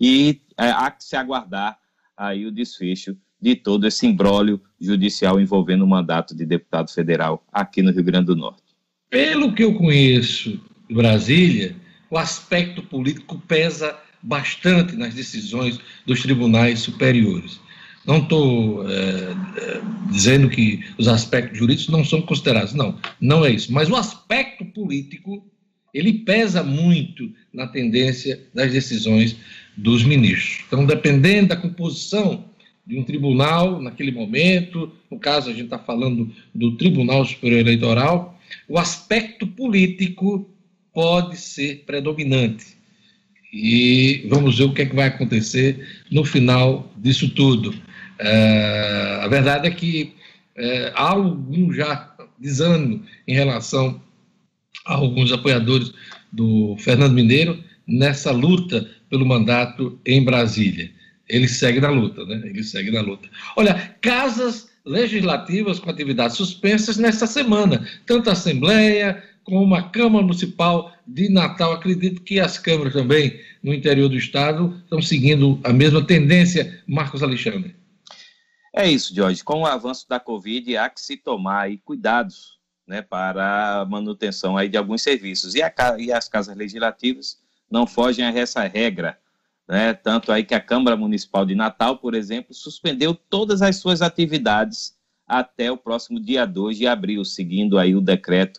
e é, há que se aguardar aí o desfecho de todo esse imbróglio judicial envolvendo o mandato de deputado federal aqui no Rio Grande do Norte. Pelo que eu conheço de Brasília, o aspecto político pesa bastante nas decisões dos tribunais superiores. Não estou é, é, dizendo que os aspectos jurídicos não são considerados, não, não é isso. Mas o aspecto político, ele pesa muito na tendência das decisões dos ministros. Então, dependendo da composição de um tribunal naquele momento, no caso a gente está falando do Tribunal Superior Eleitoral, o aspecto político pode ser predominante. E vamos ver o que, é que vai acontecer no final disso tudo. É, a verdade é que é, há algum já desânimo em relação a alguns apoiadores do Fernando Mineiro nessa luta pelo mandato em Brasília. Ele segue na luta, né? Ele segue na luta. Olha, casas legislativas com atividades suspensas nesta semana, tanto a Assembleia como a Câmara Municipal de Natal. Acredito que as câmaras também no interior do estado estão seguindo a mesma tendência, Marcos Alexandre. É isso, Jorge. Com o avanço da Covid, há que se tomar cuidados né, para a manutenção aí de alguns serviços. E, a, e as casas legislativas não fogem a essa regra. Né? Tanto aí que a Câmara Municipal de Natal, por exemplo, suspendeu todas as suas atividades até o próximo dia 2 de abril, seguindo aí o decreto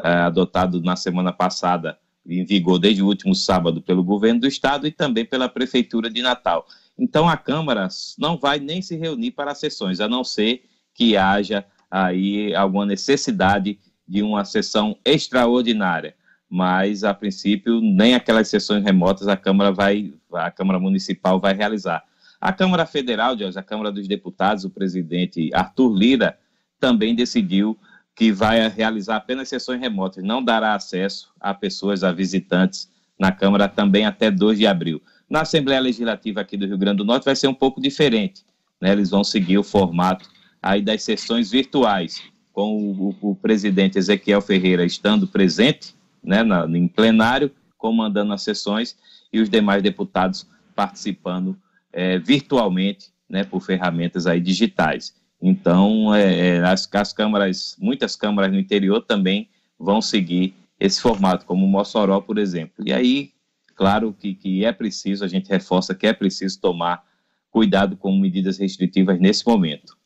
uh, adotado na semana passada, em vigor desde o último sábado pelo governo do estado e também pela Prefeitura de Natal. Então a Câmara não vai nem se reunir para sessões, a não ser que haja aí alguma necessidade de uma sessão extraordinária. Mas a princípio nem aquelas sessões remotas a Câmara vai, a Câmara Municipal vai realizar. A Câmara Federal, a Câmara dos Deputados, o presidente Arthur Lira também decidiu que vai realizar apenas sessões remotas, não dará acesso a pessoas, a visitantes na Câmara também até 2 de abril. Na Assembleia Legislativa aqui do Rio Grande do Norte vai ser um pouco diferente. Né? Eles vão seguir o formato aí das sessões virtuais, com o, o, o presidente Ezequiel Ferreira estando presente né, na, em plenário, comandando as sessões, e os demais deputados participando é, virtualmente né, por ferramentas aí digitais. Então, é, é, as, as câmaras, muitas câmaras no interior também vão seguir esse formato, como Mossoró, por exemplo. E aí, claro que, que é preciso, a gente reforça que é preciso tomar cuidado com medidas restritivas nesse momento.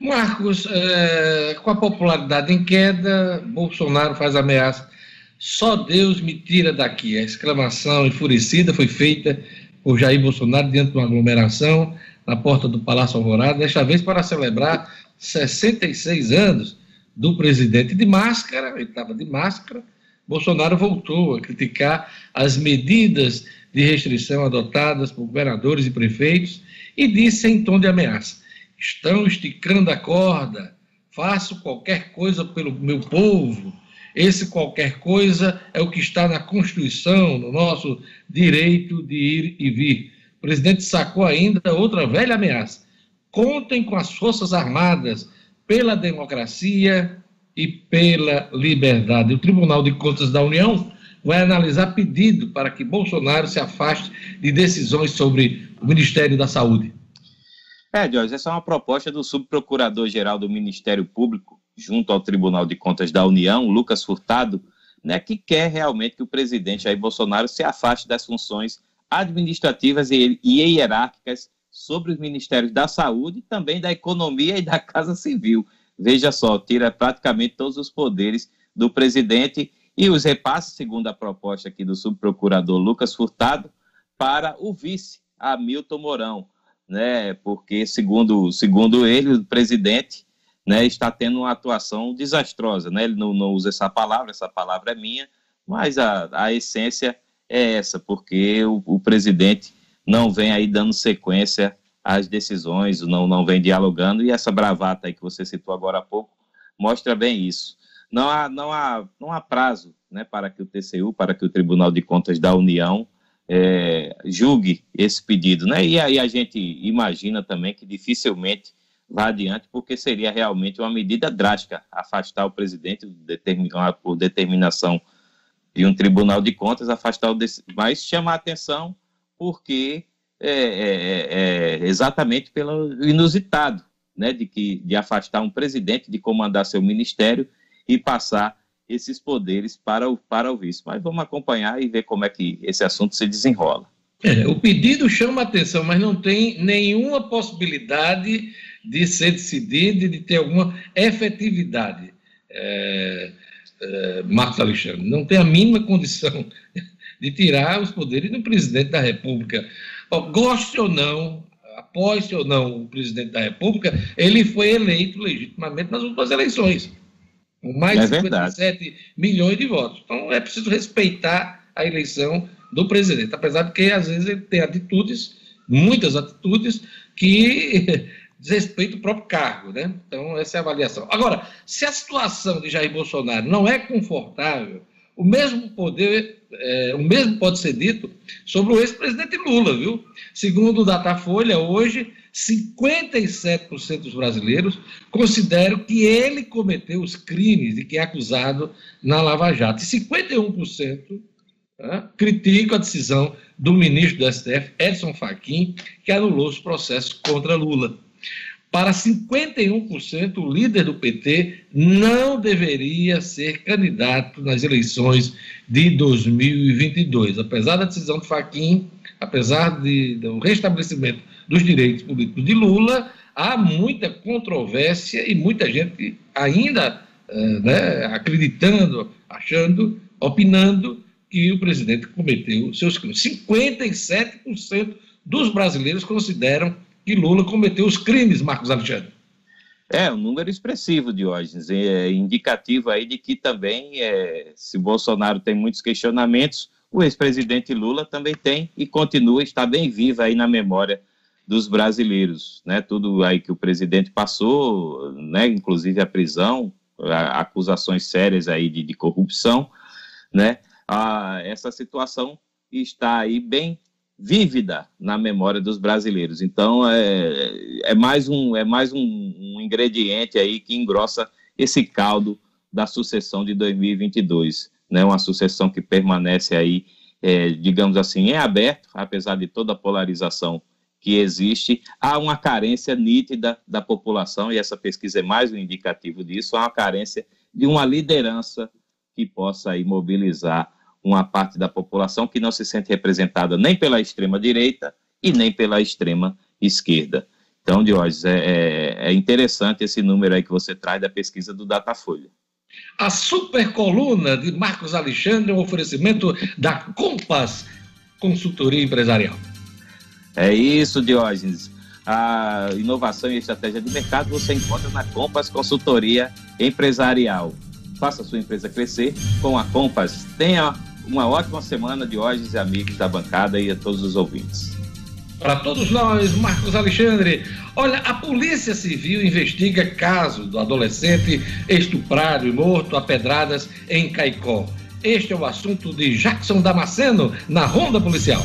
Marcos, é, com a popularidade em queda, Bolsonaro faz ameaça. Só Deus me tira daqui. A exclamação enfurecida foi feita por Jair Bolsonaro diante de uma aglomeração na porta do Palácio Alvorada, desta vez para celebrar 66 anos do presidente de máscara, ele estava de máscara, Bolsonaro voltou a criticar as medidas de restrição adotadas por governadores e prefeitos e disse em tom de ameaça: estão esticando a corda, faço qualquer coisa pelo meu povo. Esse qualquer coisa é o que está na Constituição, no nosso direito de ir e vir. O presidente sacou ainda outra velha ameaça. Contem com as Forças Armadas pela democracia e pela liberdade. O Tribunal de Contas da União vai analisar pedido para que Bolsonaro se afaste de decisões sobre o Ministério da Saúde. É, Jorge, essa é uma proposta do subprocurador-geral do Ministério Público, junto ao Tribunal de Contas da União, Lucas Furtado, né, que quer realmente que o presidente Jair Bolsonaro se afaste das funções administrativas e, hierárquicas sobre os ministérios da saúde, também da economia e da casa civil. Veja só, tira praticamente todos os poderes do presidente e os repasses, segundo a proposta aqui do subprocurador Lucas Furtado, para o vice, Hamilton Mourão, né? Porque, segundo, segundo ele, o presidente né, está tendo uma atuação desastrosa. Né? Ele não, não usa essa palavra, essa palavra é minha, mas a, a essência é essa, porque o, o presidente não vem aí dando sequência às decisões, não, não vem dialogando, e essa bravata aí que você citou agora há pouco mostra bem isso. não há, não há, não há prazo né, para que o TCU, para que o Tribunal de Contas da União é, julgue esse pedido. Né? E aí a gente imagina também que dificilmente vá adiante, porque seria realmente uma medida drástica afastar o presidente por determinação de um Tribunal de Contas, afastar o. Mas chamar atenção porque é, é, é, é exatamente pelo inusitado né, de, que, de afastar um presidente de comandar seu ministério e passar esses poderes para o, para o vice. Mas vamos acompanhar e ver como é que esse assunto se desenrola. É, o pedido chama atenção, mas não tem nenhuma possibilidade de ser decidido de ter alguma efetividade. É, é, Marcos Alexandre, não tem a mínima condição de tirar os poderes do presidente da República. Goste ou não, após ou não o presidente da República, ele foi eleito legitimamente nas últimas eleições, com mais é de 57 milhões de votos. Então é preciso respeitar a eleição do presidente, apesar de que às vezes ele tem atitudes, muitas atitudes, que desrespeitam o próprio cargo, né? Então essa é a avaliação. Agora, se a situação de Jair Bolsonaro não é confortável, o mesmo poder, é, o mesmo pode ser dito sobre o ex-presidente Lula, viu? Segundo o Datafolha, hoje, 57% dos brasileiros consideram que ele cometeu os crimes de que é acusado na Lava Jato. E 51% né, criticam a decisão do ministro do STF, Edson Fachin, que anulou os processos contra Lula. Para 51%, o líder do PT não deveria ser candidato nas eleições de 2022. Apesar da decisão de Faquim, apesar de, do restabelecimento dos direitos políticos de Lula, há muita controvérsia e muita gente ainda uh, né, acreditando, achando, opinando que o presidente cometeu seus crimes. 57% dos brasileiros consideram que Lula cometeu os crimes, Marcos Alexandre. É, um número expressivo, Diógenes, é indicativo aí de que também, é, se Bolsonaro tem muitos questionamentos, o ex-presidente Lula também tem e continua, está bem vivo aí na memória dos brasileiros, né? Tudo aí que o presidente passou, né? Inclusive a prisão, a, acusações sérias aí de, de corrupção, né? Ah, essa situação está aí bem vívida na memória dos brasileiros. Então é, é mais um é mais um, um, ingrediente aí que engrossa esse caldo da sucessão de 2022, né? Uma sucessão que permanece aí, é, digamos assim, em aberto, apesar de toda a polarização que existe, há uma carência nítida da população e essa pesquisa é mais um indicativo disso, há uma carência de uma liderança que possa aí mobilizar uma parte da população que não se sente representada nem pela extrema-direita e nem pela extrema-esquerda. Então, Diógenes, é, é, é, interessante esse número aí que você traz da pesquisa do Datafolha. A super coluna de Marcos Alexandre, um oferecimento da Compass Consultoria Empresarial. É isso, Diógenes. A inovação e estratégia de mercado você encontra na Compass Consultoria Empresarial. Faça a sua empresa crescer com a Compass. Tenha uma ótima semana de hoje, amigos da bancada e a todos os ouvintes. Para todos nós, Marcos Alexandre. Olha, a Polícia Civil investiga caso do adolescente estuprado e morto a pedradas em Caicó. Este é o assunto de Jackson Damasceno na Ronda Policial.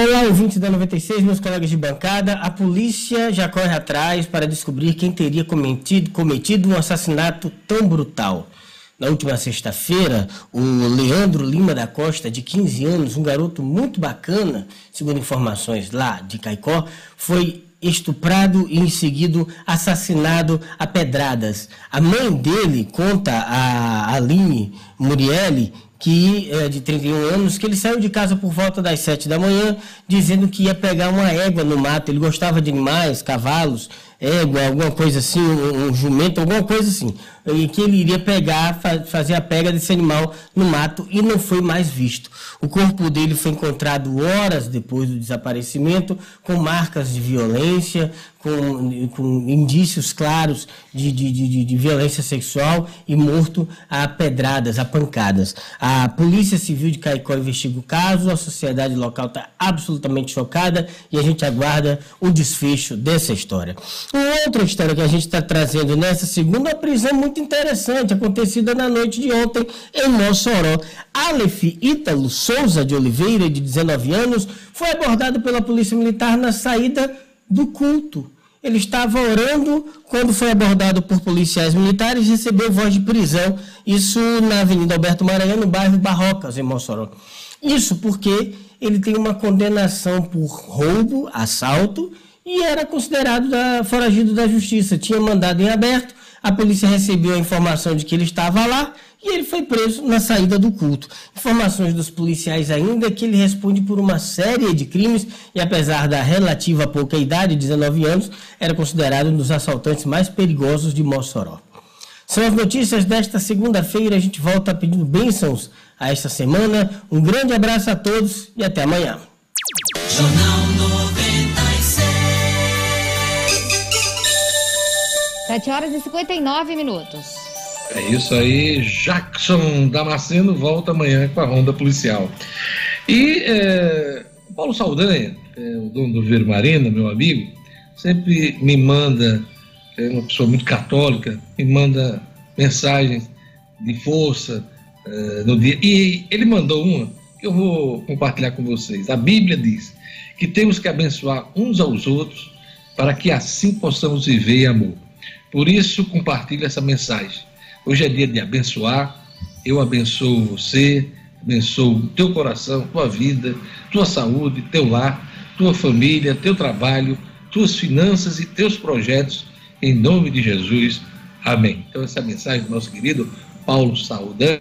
Olá, ouvintes da 96, meus colegas de bancada. A polícia já corre atrás para descobrir quem teria cometido, cometido um assassinato tão brutal. Na última sexta-feira, o Leandro Lima da Costa, de 15 anos, um garoto muito bacana, segundo informações lá de Caicó, foi estuprado e em seguida assassinado a pedradas. A mãe dele conta a Aline Murielli que é de 31 anos, que ele saiu de casa por volta das 7 da manhã, dizendo que ia pegar uma égua no mato. Ele gostava de animais, cavalos, égua, alguma coisa assim, um, um jumento, alguma coisa assim. E que ele iria pegar, fa fazer a pega desse animal no mato e não foi mais visto. O corpo dele foi encontrado horas depois do desaparecimento, com marcas de violência, com, com indícios claros de, de, de, de, violência sexual e morto a pedradas, a pancadas. A Polícia Civil de Caicó investiga o caso, a sociedade local está absolutamente chocada e a gente aguarda o desfecho dessa história. Uma outra história que a gente está trazendo nessa segunda prisão muito interessante, acontecida na noite de ontem em Mossoró. Aleph Ítalo Souza de Oliveira, de 19 anos, foi abordado pela Polícia Militar na saída do culto. Ele estava orando quando foi abordado por policiais militares e recebeu voz de prisão. Isso na Avenida Alberto Maranhão, no bairro Barrocas, em Mossoró. Isso porque ele tem uma condenação por roubo, assalto e era considerado da, foragido da justiça. Tinha mandado em aberto, a polícia recebeu a informação de que ele estava lá e ele foi preso na saída do culto. Informações dos policiais ainda é que ele responde por uma série de crimes e apesar da relativa pouca idade, 19 anos, era considerado um dos assaltantes mais perigosos de Mossoró. São as notícias desta segunda-feira. A gente volta pedindo bênçãos a esta semana. Um grande abraço a todos e até amanhã. Jornal 7 horas e 59 minutos. É isso aí, Jackson Damasceno volta amanhã com a ronda policial. E é, Paulo Saldanha, é, o dono do Ver Marina, meu amigo, sempre me manda, é uma pessoa muito católica, me manda mensagens de força é, no dia. E ele mandou uma que eu vou compartilhar com vocês. A Bíblia diz que temos que abençoar uns aos outros para que assim possamos viver em amor. Por isso, compartilhe essa mensagem. Hoje é dia de abençoar. Eu abençoo você, abençoo teu coração, tua vida, tua saúde, teu lar, tua família, teu trabalho, tuas finanças e teus projetos, em nome de Jesus. Amém. Então, essa é a mensagem do nosso querido Paulo Saldan.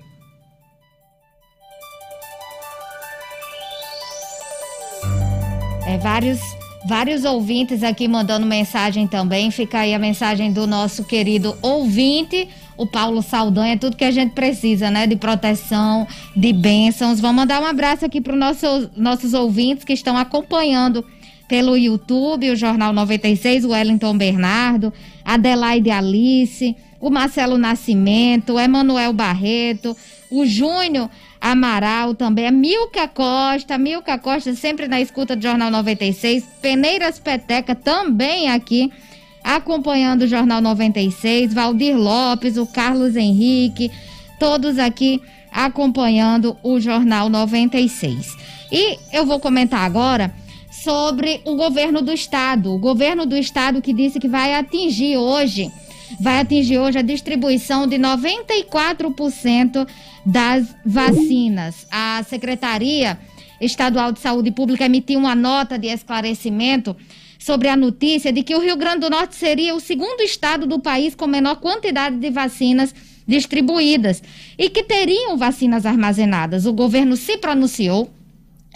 É, vários, vários ouvintes aqui mandando mensagem também. Fica aí a mensagem do nosso querido ouvinte o Paulo Saldanha, é tudo que a gente precisa, né? De proteção, de bênçãos. Vamos mandar um abraço aqui para os nossos, nossos ouvintes que estão acompanhando pelo YouTube, o Jornal 96, o Wellington Bernardo, Adelaide Alice, o Marcelo Nascimento, o Emanuel Barreto, o Júnior Amaral também, a Milka Costa, Milka Costa sempre na escuta do Jornal 96, Peneiras Peteca também aqui acompanhando o Jornal 96, Valdir Lopes, o Carlos Henrique, todos aqui acompanhando o Jornal 96. E eu vou comentar agora sobre o governo do estado. O governo do estado que disse que vai atingir hoje, vai atingir hoje a distribuição de 94% das vacinas. A Secretaria Estadual de Saúde Pública emitiu uma nota de esclarecimento sobre a notícia de que o Rio Grande do Norte seria o segundo estado do país com menor quantidade de vacinas distribuídas e que teriam vacinas armazenadas. O governo se pronunciou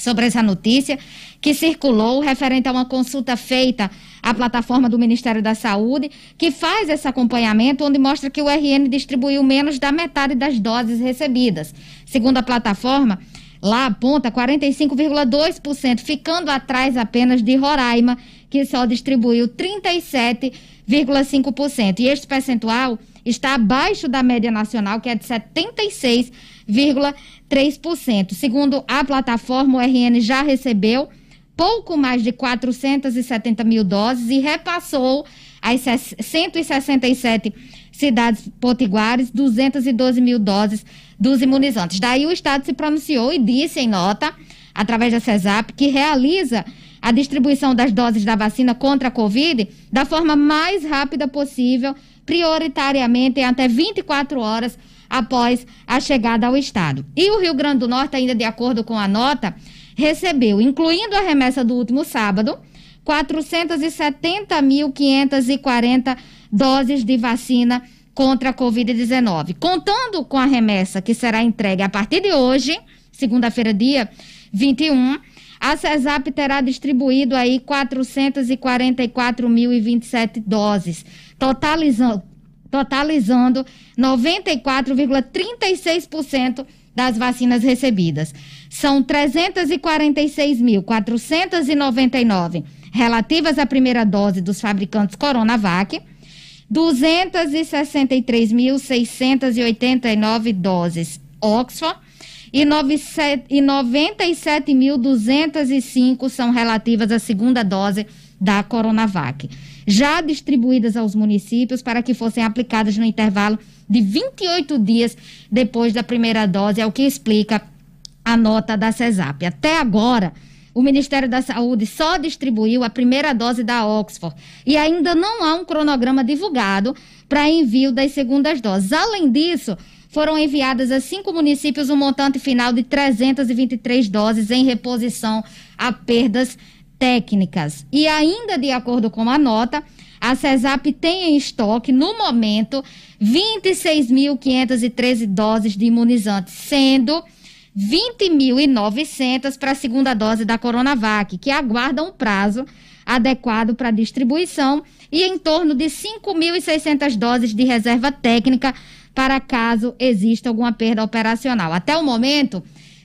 sobre essa notícia que circulou referente a uma consulta feita à plataforma do Ministério da Saúde, que faz esse acompanhamento, onde mostra que o RN distribuiu menos da metade das doses recebidas. Segundo a plataforma, lá aponta 45,2%, ficando atrás apenas de Roraima, que só distribuiu 37,5%. E este percentual está abaixo da média nacional, que é de 76,3%. Segundo a plataforma, o RN já recebeu pouco mais de 470 mil doses e repassou as 167 cidades potiguares 212 mil doses dos imunizantes. Daí o Estado se pronunciou e disse em nota, através da CESAP, que realiza a distribuição das doses da vacina contra a Covid da forma mais rápida possível, prioritariamente em até 24 horas após a chegada ao Estado. E o Rio Grande do Norte, ainda de acordo com a nota, recebeu, incluindo a remessa do último sábado, 470.540 doses de vacina contra a Covid-19. Contando com a remessa que será entregue a partir de hoje, segunda-feira, dia 21, a CESAP terá distribuído aí 444.027 doses, totalizando, totalizando 94,36% das vacinas recebidas. São 346.499 relativas à primeira dose dos fabricantes Coronavac, 263.689 doses Oxford e 97.205 são relativas à segunda dose da Coronavac, já distribuídas aos municípios para que fossem aplicadas no intervalo de 28 dias depois da primeira dose, é o que explica a nota da CESAP. Até agora, o Ministério da Saúde só distribuiu a primeira dose da Oxford e ainda não há um cronograma divulgado para envio das segundas doses. Além disso, foram enviadas a cinco municípios um montante final de 323 doses em reposição a perdas técnicas. E ainda de acordo com a nota, a CESAP tem em estoque, no momento, 26.513 doses de imunizantes, sendo 20.900 para a segunda dose da Coronavac, que aguarda um prazo adequado para distribuição e em torno de 5.600 doses de reserva técnica para caso exista alguma perda operacional. Até o momento,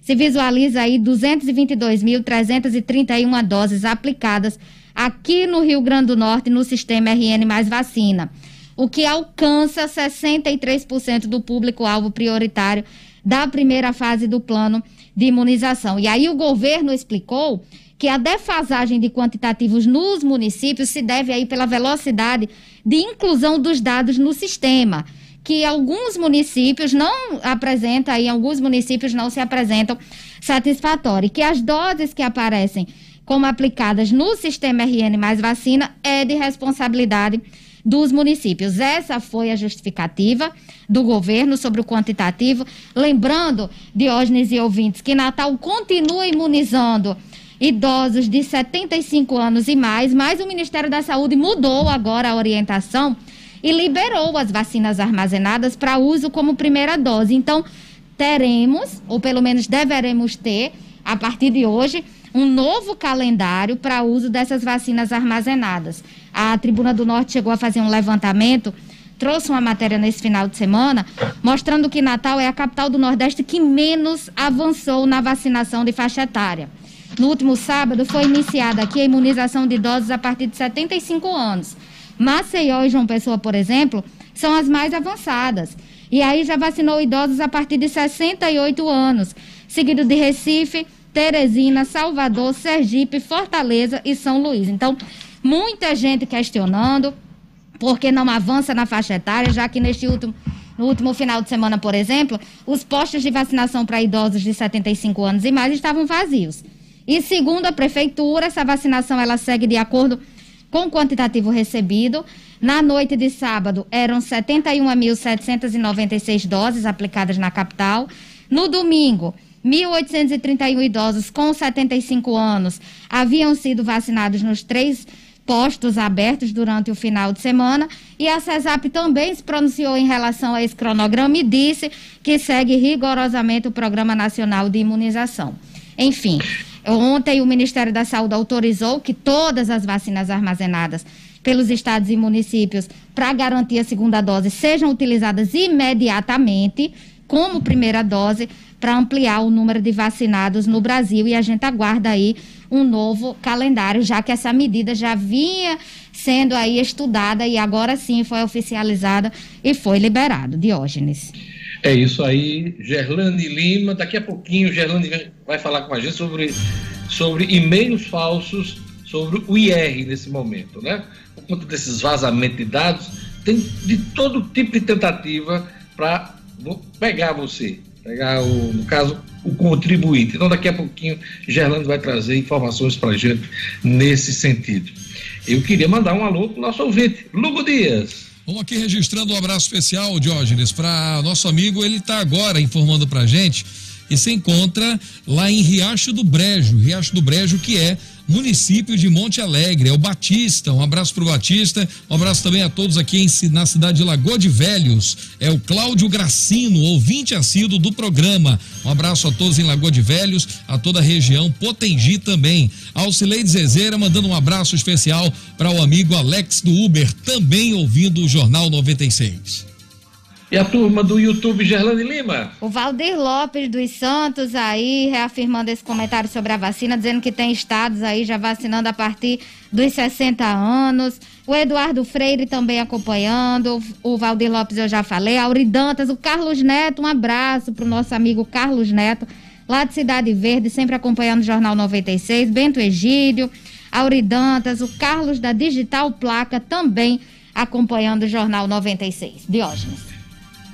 se visualiza aí 222.331 doses aplicadas aqui no Rio Grande do Norte no sistema RN mais vacina, o que alcança 63% do público-alvo prioritário da primeira fase do plano de imunização. E aí o governo explicou que a defasagem de quantitativos nos municípios se deve aí pela velocidade de inclusão dos dados no sistema que alguns municípios não apresentam, aí alguns municípios não se apresentam satisfatório, que as doses que aparecem como aplicadas no sistema RN mais vacina é de responsabilidade dos municípios. Essa foi a justificativa do governo sobre o quantitativo. Lembrando, Diógenes e ouvintes, que Natal continua imunizando idosos de 75 anos e mais, mas o Ministério da Saúde mudou agora a orientação e liberou as vacinas armazenadas para uso como primeira dose. Então, teremos, ou pelo menos deveremos ter, a partir de hoje, um novo calendário para uso dessas vacinas armazenadas. A Tribuna do Norte chegou a fazer um levantamento, trouxe uma matéria nesse final de semana, mostrando que Natal é a capital do Nordeste que menos avançou na vacinação de faixa etária. No último sábado foi iniciada aqui a imunização de idosos a partir de 75 anos. Maceió e João Pessoa, por exemplo, são as mais avançadas. E aí já vacinou idosos a partir de 68 anos, seguido de Recife, Teresina, Salvador, Sergipe, Fortaleza e São Luís. Então, muita gente questionando por que não avança na faixa etária, já que neste último no último final de semana, por exemplo, os postos de vacinação para idosos de 75 anos e mais estavam vazios. E segundo a prefeitura, essa vacinação ela segue de acordo o quantitativo recebido. Na noite de sábado, eram 71.796 doses aplicadas na capital. No domingo, 1.831 idosos com 75 anos haviam sido vacinados nos três postos abertos durante o final de semana. E a CESAP também se pronunciou em relação a esse cronograma e disse que segue rigorosamente o Programa Nacional de Imunização. Enfim, Ontem, o Ministério da Saúde autorizou que todas as vacinas armazenadas pelos estados e municípios para garantir a segunda dose sejam utilizadas imediatamente como primeira dose para ampliar o número de vacinados no Brasil e a gente aguarda aí um novo calendário, já que essa medida já vinha sendo aí estudada e agora sim foi oficializada e foi liberado. Diógenes. É isso aí, Gerlane Lima. Daqui a pouquinho, Gerlane vai falar com a gente sobre, sobre e-mails falsos sobre o IR nesse momento, né? Por conta desses vazamentos de dados, tem de todo tipo de tentativa para pegar você, pegar, o, no caso, o contribuinte. Então, daqui a pouquinho, Gerlane vai trazer informações para a gente nesse sentido. Eu queria mandar um alô para o nosso ouvinte, Lugo Dias. Vamos aqui registrando um abraço especial, Diógenes, para nosso amigo. Ele está agora informando para gente e se encontra lá em Riacho do Brejo, Riacho do Brejo que é município de Monte Alegre, é o Batista, um abraço pro Batista, um abraço também a todos aqui em, na cidade de Lagoa de Velhos, é o Cláudio Gracino, ouvinte assíduo do programa, um abraço a todos em Lagoa de Velhos, a toda a região, Potengi também, Alcileide Zezeira mandando um abraço especial para o amigo Alex do Uber, também ouvindo o Jornal 96. E a turma do YouTube, Gerlane Lima? O Valdir Lopes dos Santos aí, reafirmando esse comentário sobre a vacina, dizendo que tem estados aí já vacinando a partir dos 60 anos. O Eduardo Freire também acompanhando. O Valdir Lopes eu já falei. A Dantas, o Carlos Neto, um abraço para o nosso amigo Carlos Neto, lá de Cidade Verde, sempre acompanhando o Jornal 96. Bento Egídio, Auri Dantas, o Carlos da Digital Placa também acompanhando o Jornal 96. Diógenes.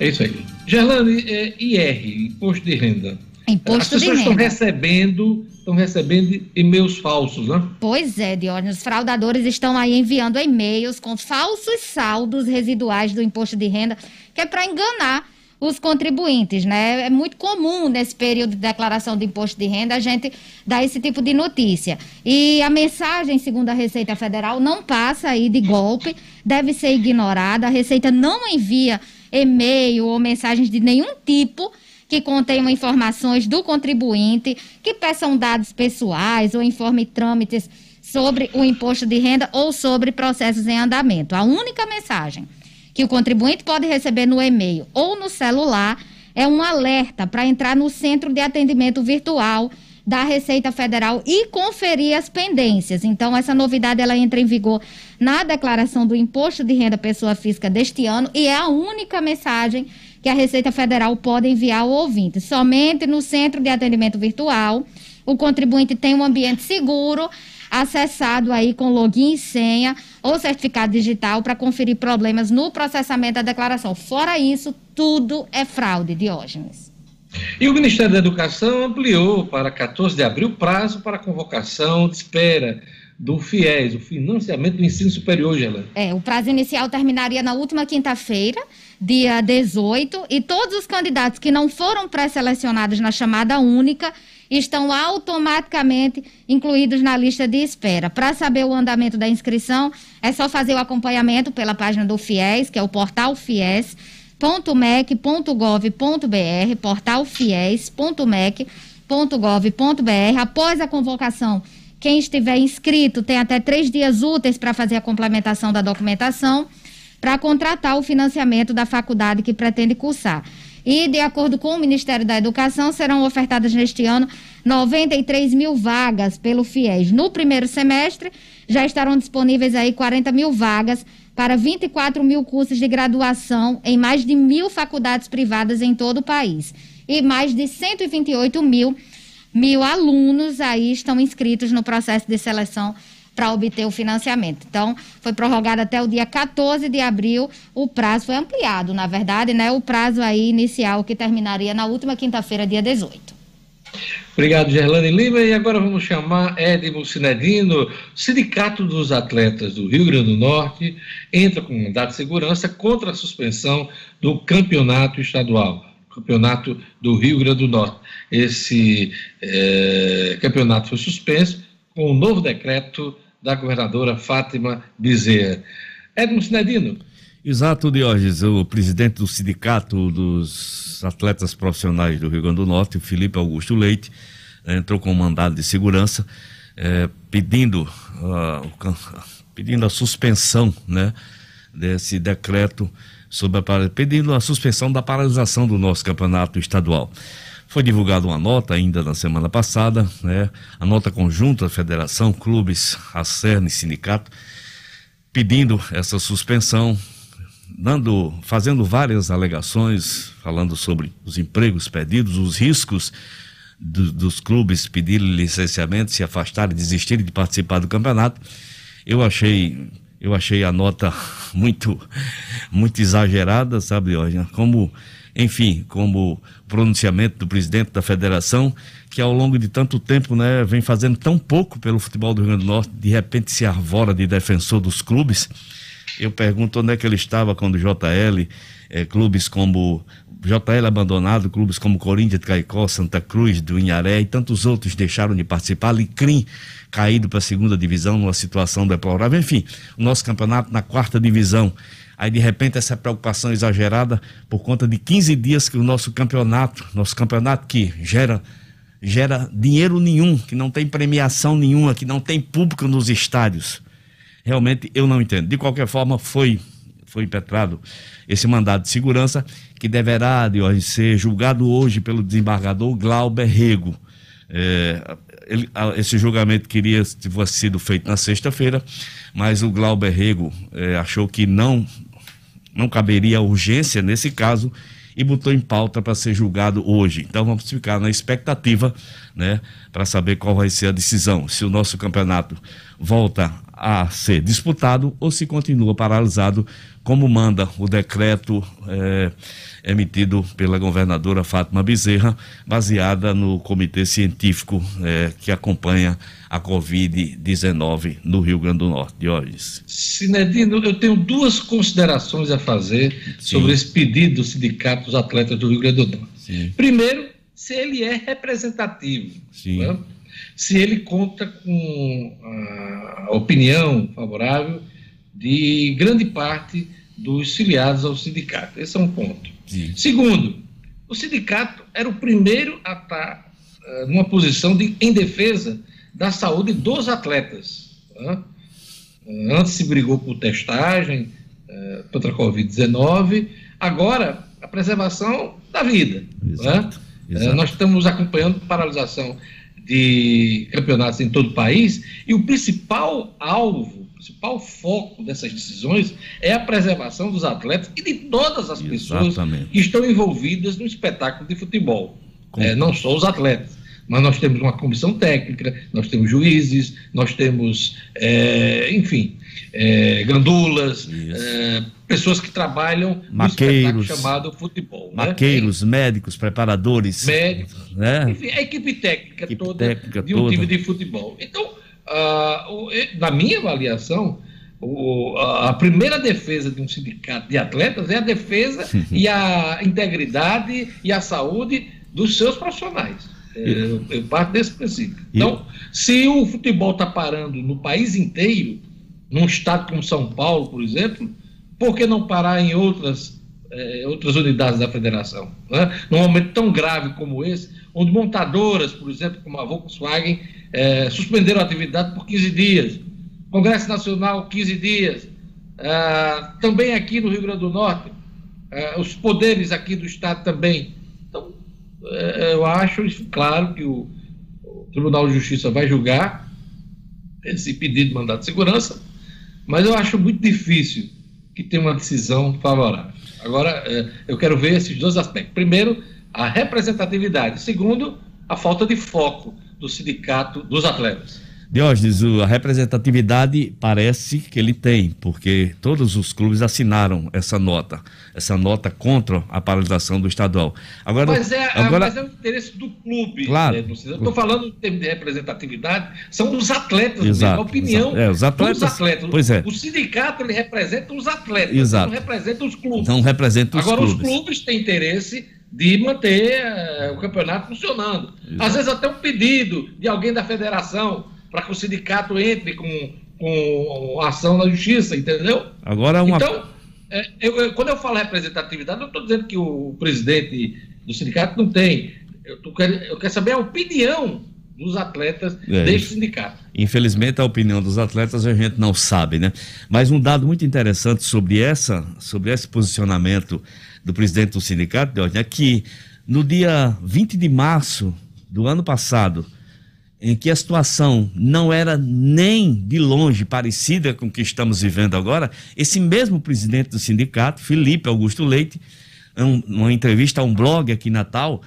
É isso aí. Gerlane, é, IR, Imposto de Renda. Imposto As pessoas estão recebendo, estão recebendo e-mails falsos, né? Pois é, Diógenes. Os fraudadores estão aí enviando e-mails com falsos saldos residuais do imposto de renda, que é para enganar os contribuintes, né? É muito comum nesse período de declaração de imposto de renda a gente dar esse tipo de notícia. E a mensagem, segundo a Receita Federal, não passa aí de golpe, deve ser ignorada. A Receita não envia e-mail ou mensagens de nenhum tipo que contenham informações do contribuinte, que peçam dados pessoais ou informe trâmites sobre o imposto de renda ou sobre processos em andamento. A única mensagem que o contribuinte pode receber no e-mail ou no celular é um alerta para entrar no centro de atendimento virtual da Receita Federal e conferir as pendências. Então, essa novidade ela entra em vigor na declaração do Imposto de Renda Pessoa Física deste ano e é a única mensagem que a Receita Federal pode enviar ao ouvinte. Somente no Centro de Atendimento Virtual, o contribuinte tem um ambiente seguro, acessado aí com login e senha ou certificado digital para conferir problemas no processamento da declaração. Fora isso, tudo é fraude, Diógenes. E o Ministério da Educação ampliou para 14 de abril o prazo para convocação de espera do FIES, o financiamento do ensino superior, Gelane. É, o prazo inicial terminaria na última quinta-feira, dia 18, e todos os candidatos que não foram pré-selecionados na chamada única estão automaticamente incluídos na lista de espera. Para saber o andamento da inscrição, é só fazer o acompanhamento pela página do FIES, que é o portal FIES fies.mec.gov.br, portal fies.mec.gov.br. Após a convocação, quem estiver inscrito tem até três dias úteis para fazer a complementação da documentação para contratar o financiamento da faculdade que pretende cursar. E, de acordo com o Ministério da Educação, serão ofertadas neste ano 93 mil vagas pelo FIES. No primeiro semestre, já estarão disponíveis aí 40 mil vagas para 24 mil cursos de graduação em mais de mil faculdades privadas em todo o país. E mais de 128 mil, mil alunos aí estão inscritos no processo de seleção para obter o financiamento. Então, foi prorrogado até o dia 14 de abril, o prazo foi ampliado, na verdade, né? O prazo aí inicial que terminaria na última quinta-feira, dia 18. Obrigado, Gerlane Lima. E agora vamos chamar Edmo Sinedino. Sindicato dos Atletas do Rio Grande do Norte entra com mandato de segurança contra a suspensão do campeonato estadual, campeonato do Rio Grande do Norte. Esse é, campeonato foi suspenso com um novo decreto da governadora Fátima Bezerra. Edmo Sinedino. Exato, Diógenes. O presidente do Sindicato dos Atletas Profissionais do Rio Grande do Norte, o Felipe Augusto Leite, eh, entrou com um mandado de segurança eh, pedindo, uh, pedindo a suspensão né, desse decreto sobre a, pedindo a suspensão da paralisação do nosso campeonato estadual. Foi divulgada uma nota ainda na semana passada, né, a nota conjunta Federação, Clubes, a CERN e Sindicato, pedindo essa suspensão dando, fazendo várias alegações, falando sobre os empregos perdidos, os riscos do, dos clubes pedirem licenciamento, se afastarem, desistirem de participar do campeonato. Eu achei, eu achei a nota muito, muito exagerada, sabe, hoje, como, enfim, como pronunciamento do presidente da federação, que ao longo de tanto tempo, né, vem fazendo tão pouco pelo futebol do Rio Grande do Norte, de repente se arvora de defensor dos clubes. Eu pergunto onde é que ele estava quando o JL, é, clubes como JL abandonado, clubes como Corinthians Caicó, Santa Cruz, do Inharé e tantos outros deixaram de participar. Alecrim caído para a segunda divisão numa situação deplorável. Enfim, o nosso campeonato na quarta divisão. Aí, de repente, essa preocupação exagerada por conta de 15 dias que o nosso campeonato, nosso campeonato que gera gera dinheiro nenhum, que não tem premiação nenhuma, que não tem público nos estádios. Realmente eu não entendo. De qualquer forma, foi foi impetrado esse mandado de segurança que deverá de hoje ser julgado hoje pelo desembargador Glauber Rego. É, ele, esse julgamento queria ter sido feito na sexta-feira, mas o Glauber Rego é, achou que não não caberia urgência nesse caso e botou em pauta para ser julgado hoje. Então vamos ficar na expectativa, né, para saber qual vai ser a decisão, se o nosso campeonato volta a ser disputado ou se continua paralisado, como manda o decreto é, emitido pela governadora Fátima Bezerra, baseada no comitê científico é, que acompanha a Covid-19 no Rio Grande do Norte. Diógenes. Sinedino, eu tenho duas considerações a fazer Sim. sobre esse pedido do Sindicato dos Atletas do Rio Grande do Norte. Sim. Primeiro, se ele é representativo. Né? Se ele conta com a opinião favorável de grande parte dos filiados ao sindicato. Esse é um ponto. Sim. Segundo, o sindicato era o primeiro a estar uh, numa posição de, em defesa da saúde dos atletas. Antes se brigou por testagem uh, contra a Covid-19, agora a preservação da vida. Exato. Né? Exato. Nós estamos acompanhando paralisação de campeonatos em todo o país, e o principal alvo, o principal foco dessas decisões é a preservação dos atletas e de todas as pessoas que estão envolvidas no espetáculo de futebol. É, não só os atletas, mas nós temos uma comissão técnica, nós temos juízes, nós temos, é, enfim, é, gandulas, é, pessoas que trabalham maqueiros, no chamado futebol. Né? Maqueiros, né? médicos, preparadores. Médicos, né? enfim, a equipe técnica equipe toda técnica de um toda. time de futebol. Então, uh, na minha avaliação, o, a primeira defesa de um sindicato de atletas é a defesa e a integridade e a saúde dos seus profissionais. É, eu, eu parto desse princípio. Então, se o futebol está parando no país inteiro, num estado como São Paulo, por exemplo, por que não parar em outras, eh, outras unidades da federação? Né? Num momento tão grave como esse, onde montadoras, por exemplo, como a Volkswagen, eh, suspenderam a atividade por 15 dias, Congresso Nacional, 15 dias, ah, também aqui no Rio Grande do Norte, ah, os poderes aqui do Estado também. Eh, eu acho claro que o, Tribunal de Justiça vai julgar esse pedido de mandato de segurança mas eu acho muito difícil que tenha uma decisão favorável. Agora, é, eu quero ver esses dois aspectos. Primeiro, a representatividade. Segundo, a falta de foco do sindicato dos atletas. Diógenes, a representatividade parece que ele tem, porque todos os clubes assinaram essa nota, essa nota contra a paralisação do estadual. Agora, mas, é, agora... mas é o interesse do clube. Claro. Né? Estou falando de representatividade, são os atletas, Exato. a opinião é, os atletas, dos atletas. Pois é. O sindicato ele representa os atletas, Exato. não representa os clubes. Não representa os agora, clubes. Agora, os clubes têm interesse de manter uh, o campeonato funcionando. Exato. Às vezes até um pedido de alguém da federação para que o sindicato entre com, com ação na justiça, entendeu? Agora uma... Então, é, eu, eu, quando eu falo representatividade, não estou dizendo que o presidente do sindicato não tem. Eu, tô, eu quero saber a opinião dos atletas é, deste sindicato. Infelizmente, a opinião dos atletas a gente não sabe, né? Mas um dado muito interessante sobre essa, sobre esse posicionamento do presidente do sindicato, é que no dia 20 de março do ano passado, em que a situação não era nem de longe parecida com o que estamos vivendo agora, esse mesmo presidente do sindicato, Felipe Augusto Leite, em uma entrevista a um blog aqui em Natal,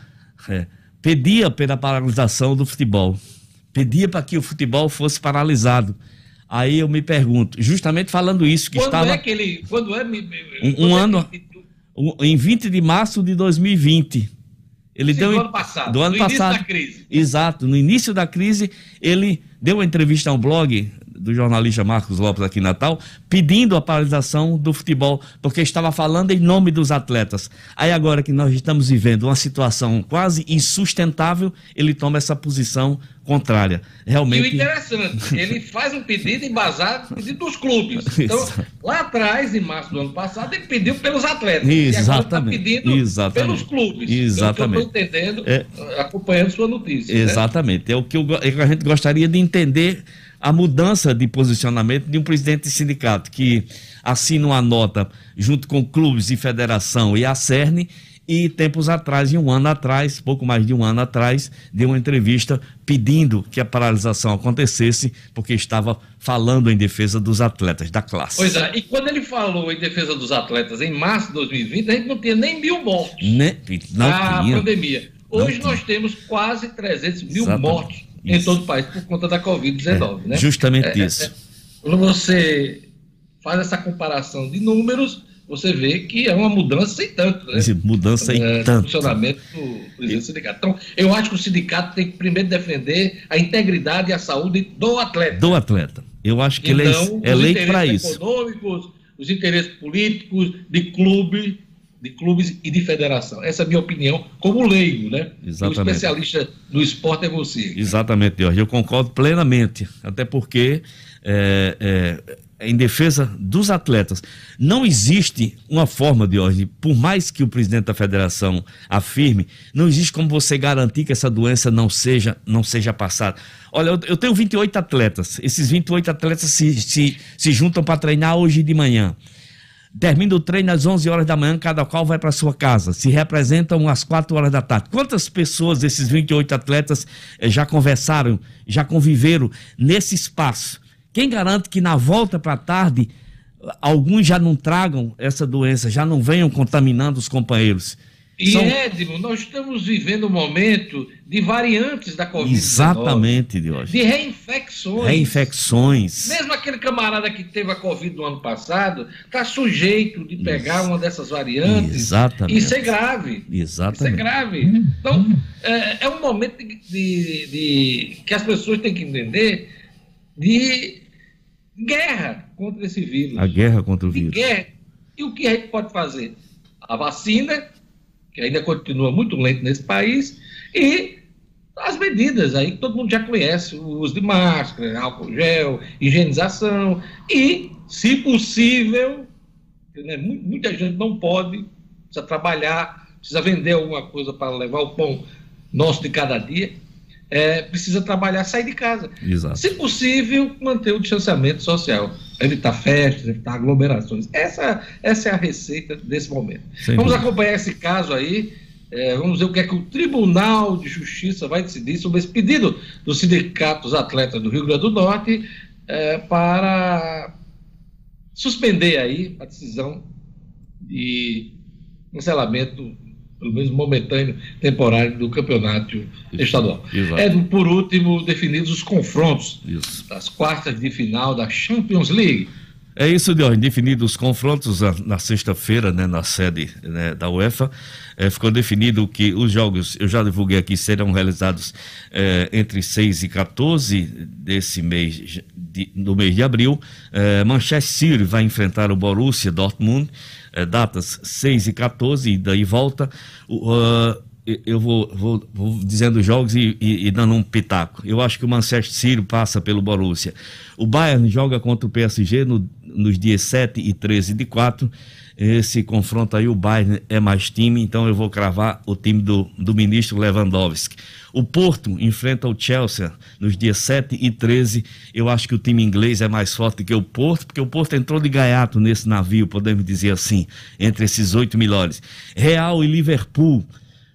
é, pedia pela paralisação do futebol, pedia para que o futebol fosse paralisado. Aí eu me pergunto, justamente falando isso, que quando estava. É que ele, quando é, um, um é ano. Que... Em 20 de março de 2020. Ele Sim, deu do ano passado, do ano no passado, início da crise. Exato, no início da crise, ele deu uma entrevista a um blog do jornalista Marcos Lopes aqui em Natal, pedindo a paralisação do futebol, porque estava falando em nome dos atletas. Aí agora que nós estamos vivendo uma situação quase insustentável, ele toma essa posição contrária. Realmente. E o interessante, ele faz um pedido embasado no pedido dos clubes. Então, lá atrás, em março do ano passado, ele pediu pelos atletas. Exatamente. E agora pedindo Exatamente. pelos clubes. Exatamente. Eu estou entendendo, É. acompanhando sua notícia. né? Exatamente. É o que, eu go- que a gente gostaria de entender a mudança de posicionamento de um presidente de sindicato que assina uma nota junto com clubes e federação e a CERN e tempos atrás, em um ano atrás, pouco mais de um ano atrás, deu uma entrevista pedindo que a paralisação acontecesse porque estava falando em defesa dos atletas da classe. Pois é, e quando ele falou em defesa dos atletas em março de 2020, a gente não tinha nem mil mortos Né? Não na tinha. pandemia. Não Hoje tinha. nós temos quase 300 mil Exatamente. mortos em todo o país por conta da Covid-19. É, né? justamente É, é, isso. é. Quando você faz essa comparação de números, você vê que é uma mudança e tanto. Né? Mudança em É, tanto. funcionamento do presidente do sindicato. Então, eu acho que o sindicato tem que primeiro defender a integridade e a saúde do atleta. Do atleta. Eu acho que E ele é, é os lei interesses para isso. econômicos, os interesses políticos, de clube, de clubes e de federação. Essa é a minha opinião como leigo, né? Exatamente. O especialista do esporte é você. Exatamente, Jorge. Eu concordo plenamente. Até porque, é, é, em defesa dos atletas, não existe uma forma, Jorge, por mais que o presidente da federação afirme, não existe como você garantir que essa doença não seja, não seja passada. Olha, eu, eu tenho 28 atletas. Esses 28 atletas se, se, se juntam para treinar hoje de manhã. Termina o treino às 11 horas da manhã, cada qual vai para sua casa. Se representam às 4 horas da tarde. Quantas pessoas desses 28 atletas eh, já conversaram, já conviveram nesse espaço? Quem garante que na volta para a tarde alguns já não tragam essa doença, já não venham contaminando os companheiros? E São- Edmo, nós estamos vivendo um momento de variantes da Covid-19. Exatamente, Diógenes. De reinfecções. Reinfecções. Mesmo aquele camarada que teve a Covid no ano passado, está sujeito de pegar uma dessas variantes Exatamente. e ser grave. Isso é Exatamente. grave. Então, é, é um momento de, de- de- que as pessoas têm que entender de guerra contra esse vírus. A guerra contra o De vírus. guerra. E o que a gente pode fazer? A vacina, que ainda continua muito lento nesse país, e as medidas aí que todo mundo já conhece, o uso de máscara, álcool gel, higienização e, se possível, né, mu- muita gente não pode, precisa trabalhar, precisa vender alguma coisa para levar o pão nosso de cada dia, é, precisa trabalhar, sair de casa. Exato. Se possível, manter o distanciamento social, evitar festas, evitar aglomerações. Essa, essa é a receita desse momento. Sem vamos dúvida. acompanhar esse caso aí. é, vamos ver o que é que o Tribunal de Justiça vai decidir sobre esse pedido do Sindicato dos Atletas do Rio Grande do Norte é, para suspender aí a decisão de cancelamento, pelo menos momentâneo, temporário, do campeonato estadual. Exato. É, por último, definidos os confrontos Isso. das quartas de final da Champions League. É isso, Diógenes. Definidos os confrontos na, sexta-feira, né, na sede né, da UEFA, eh, ficou definido que os jogos, eu já divulguei aqui, serão realizados eh, entre 6 e 14 desse mês, de, no mês de abril. Eh, Manchester City vai enfrentar o Borussia Dortmund, eh, datas 6 e 14, e daí volta. Ah, eu- vou, vou, vou dizendo os jogos e, e- e dando um pitaco. Eu acho que o Manchester City passa pelo Borussia. O Bayern joga contra o PSG no- nos dias 7 e 13 de 4. Esse confronto aí, o Bayern é mais time, então eu vou cravar o time do, do ministro Lewandowski. O Porto enfrenta o Chelsea nos dias 7 e 13. Eu acho que o time inglês é mais forte que o Porto, porque o Porto entrou de gaiato nesse navio, podemos dizer assim, entre esses oito melhores. Real e Liverpool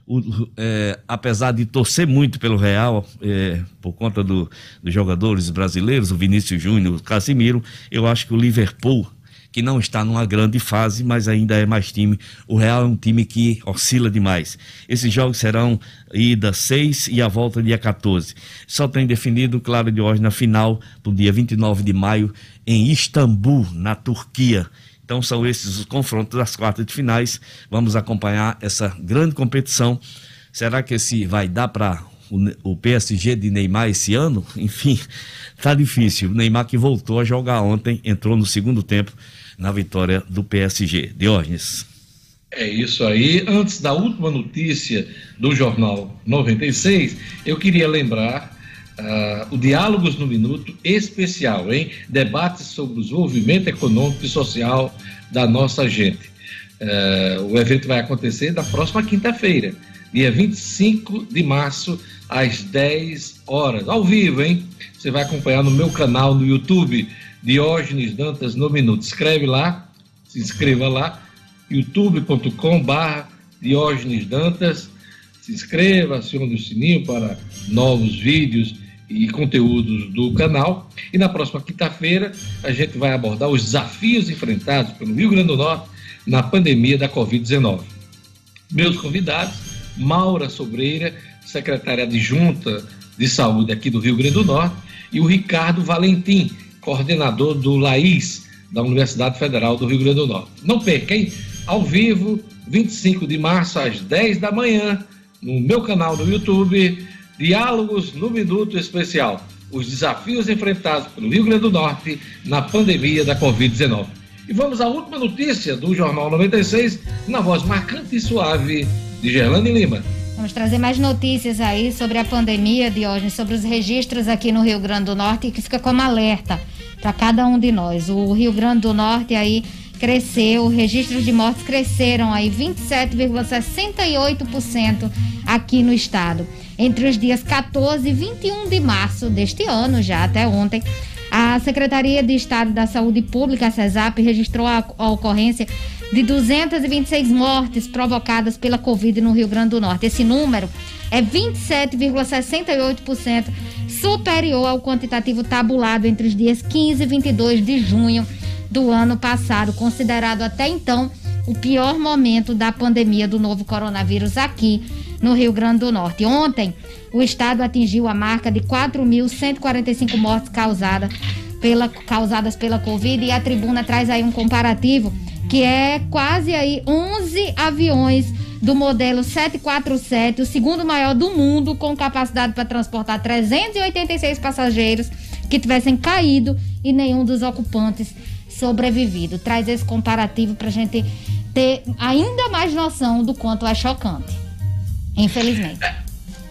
o- é, apesar de torcer muito pelo Real, é, por conta do- dos jogadores brasileiros, o Vinícius Júnior, o Casimiro, eu acho que o Liverpool, que não está numa grande fase, mas ainda é mais time, o Real é um time que oscila demais. Esses jogos serão ida 6 e a volta dia 14. Só tem definido, claro, de hoje na final, para dia 29 de maio, em Istambul, na Turquia. Então são esses os confrontos das quartas de finais. Vamos acompanhar essa grande competição. Será que esse vai dar para o, o PSG de Neymar esse ano, enfim, tá difícil. O Neymar que voltou a jogar ontem, entrou no segundo tempo na vitória do PSG. Diógenes. É isso aí. Antes da última notícia do Jornal 96, eu queria lembrar uh, o Diálogos no Minuto especial, hein? Debates sobre o desenvolvimento econômico e social da nossa gente. Uh, o evento vai acontecer na próxima quinta-feira, dia 25 de março, às 10 horas, ao vivo, hein? Você vai acompanhar no meu canal no YouTube, Diógenes Dantas no Minuto. Escreve lá, se inscreva lá, youtube.com/barra Diógenes Dantas. Se inscreva, acione o sininho para novos vídeos e conteúdos do canal. E na próxima quinta-feira a gente vai abordar os desafios enfrentados pelo Rio Grande do Norte na pandemia da Covid-19. Meus convidados, Maura Sobreira, secretária adjunta de saúde aqui do Rio Grande do Norte, e o Ricardo Valentim, coordenador do LAIS, da Universidade Federal do Rio Grande do Norte. Não perca, hein? Ao vivo, 25 de março, às 10 da manhã, no meu canal no YouTube Diálogos no Minuto Especial. Os desafios enfrentados pelo Rio Grande do Norte na pandemia da Covid-19. E vamos à última notícia do Jornal 96, na voz marcante e suave de Gerlane Lima. Vamos trazer mais notícias aí sobre a pandemia, de hoje, sobre os registros aqui no Rio Grande do Norte, que fica como alerta para cada um de nós. O Rio Grande do Norte aí cresceu, registros de mortes cresceram aí 27,68% aqui no estado. Entre os dias 14 e 21 de março deste ano, já até ontem, a Secretaria de Estado da Saúde Pública, a CESAP, registrou a, a ocorrência de 226 mortes provocadas pela Covid no Rio Grande do Norte. Esse número é 27,68% superior ao quantitativo tabulado entre os dias 15 e 22 de junho do ano passado, considerado até então o pior momento da pandemia do novo coronavírus aqui no Rio Grande do Norte. Ontem, o estado atingiu a marca de 4.145 mortes causadas pela, causadas pela Covid e a tribuna traz aí um comparativo que é quase aí 11 aviões do modelo 747, o segundo maior do mundo, com capacidade para transportar 386 passageiros que tivessem caído e nenhum dos ocupantes sobrevivido. Traz esse comparativo para a gente ter ainda mais noção do quanto é chocante. Infelizmente.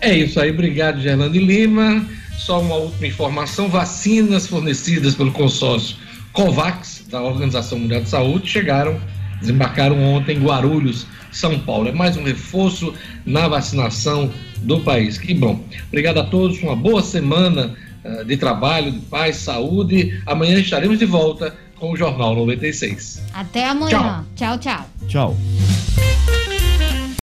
É isso aí, obrigado, Gerlando Lima. Só uma última informação: vacinas fornecidas pelo consórcio COVAX, da Organização Mundial de Saúde, chegaram, desembarcaram ontem em Guarulhos, São Paulo. É mais um reforço na vacinação do país. Que bom. Obrigado a todos, uma boa semana uh, de trabalho, de paz, saúde. Amanhã estaremos de volta com o Jornal 96. Até amanhã. tchau. tchau. Tchau.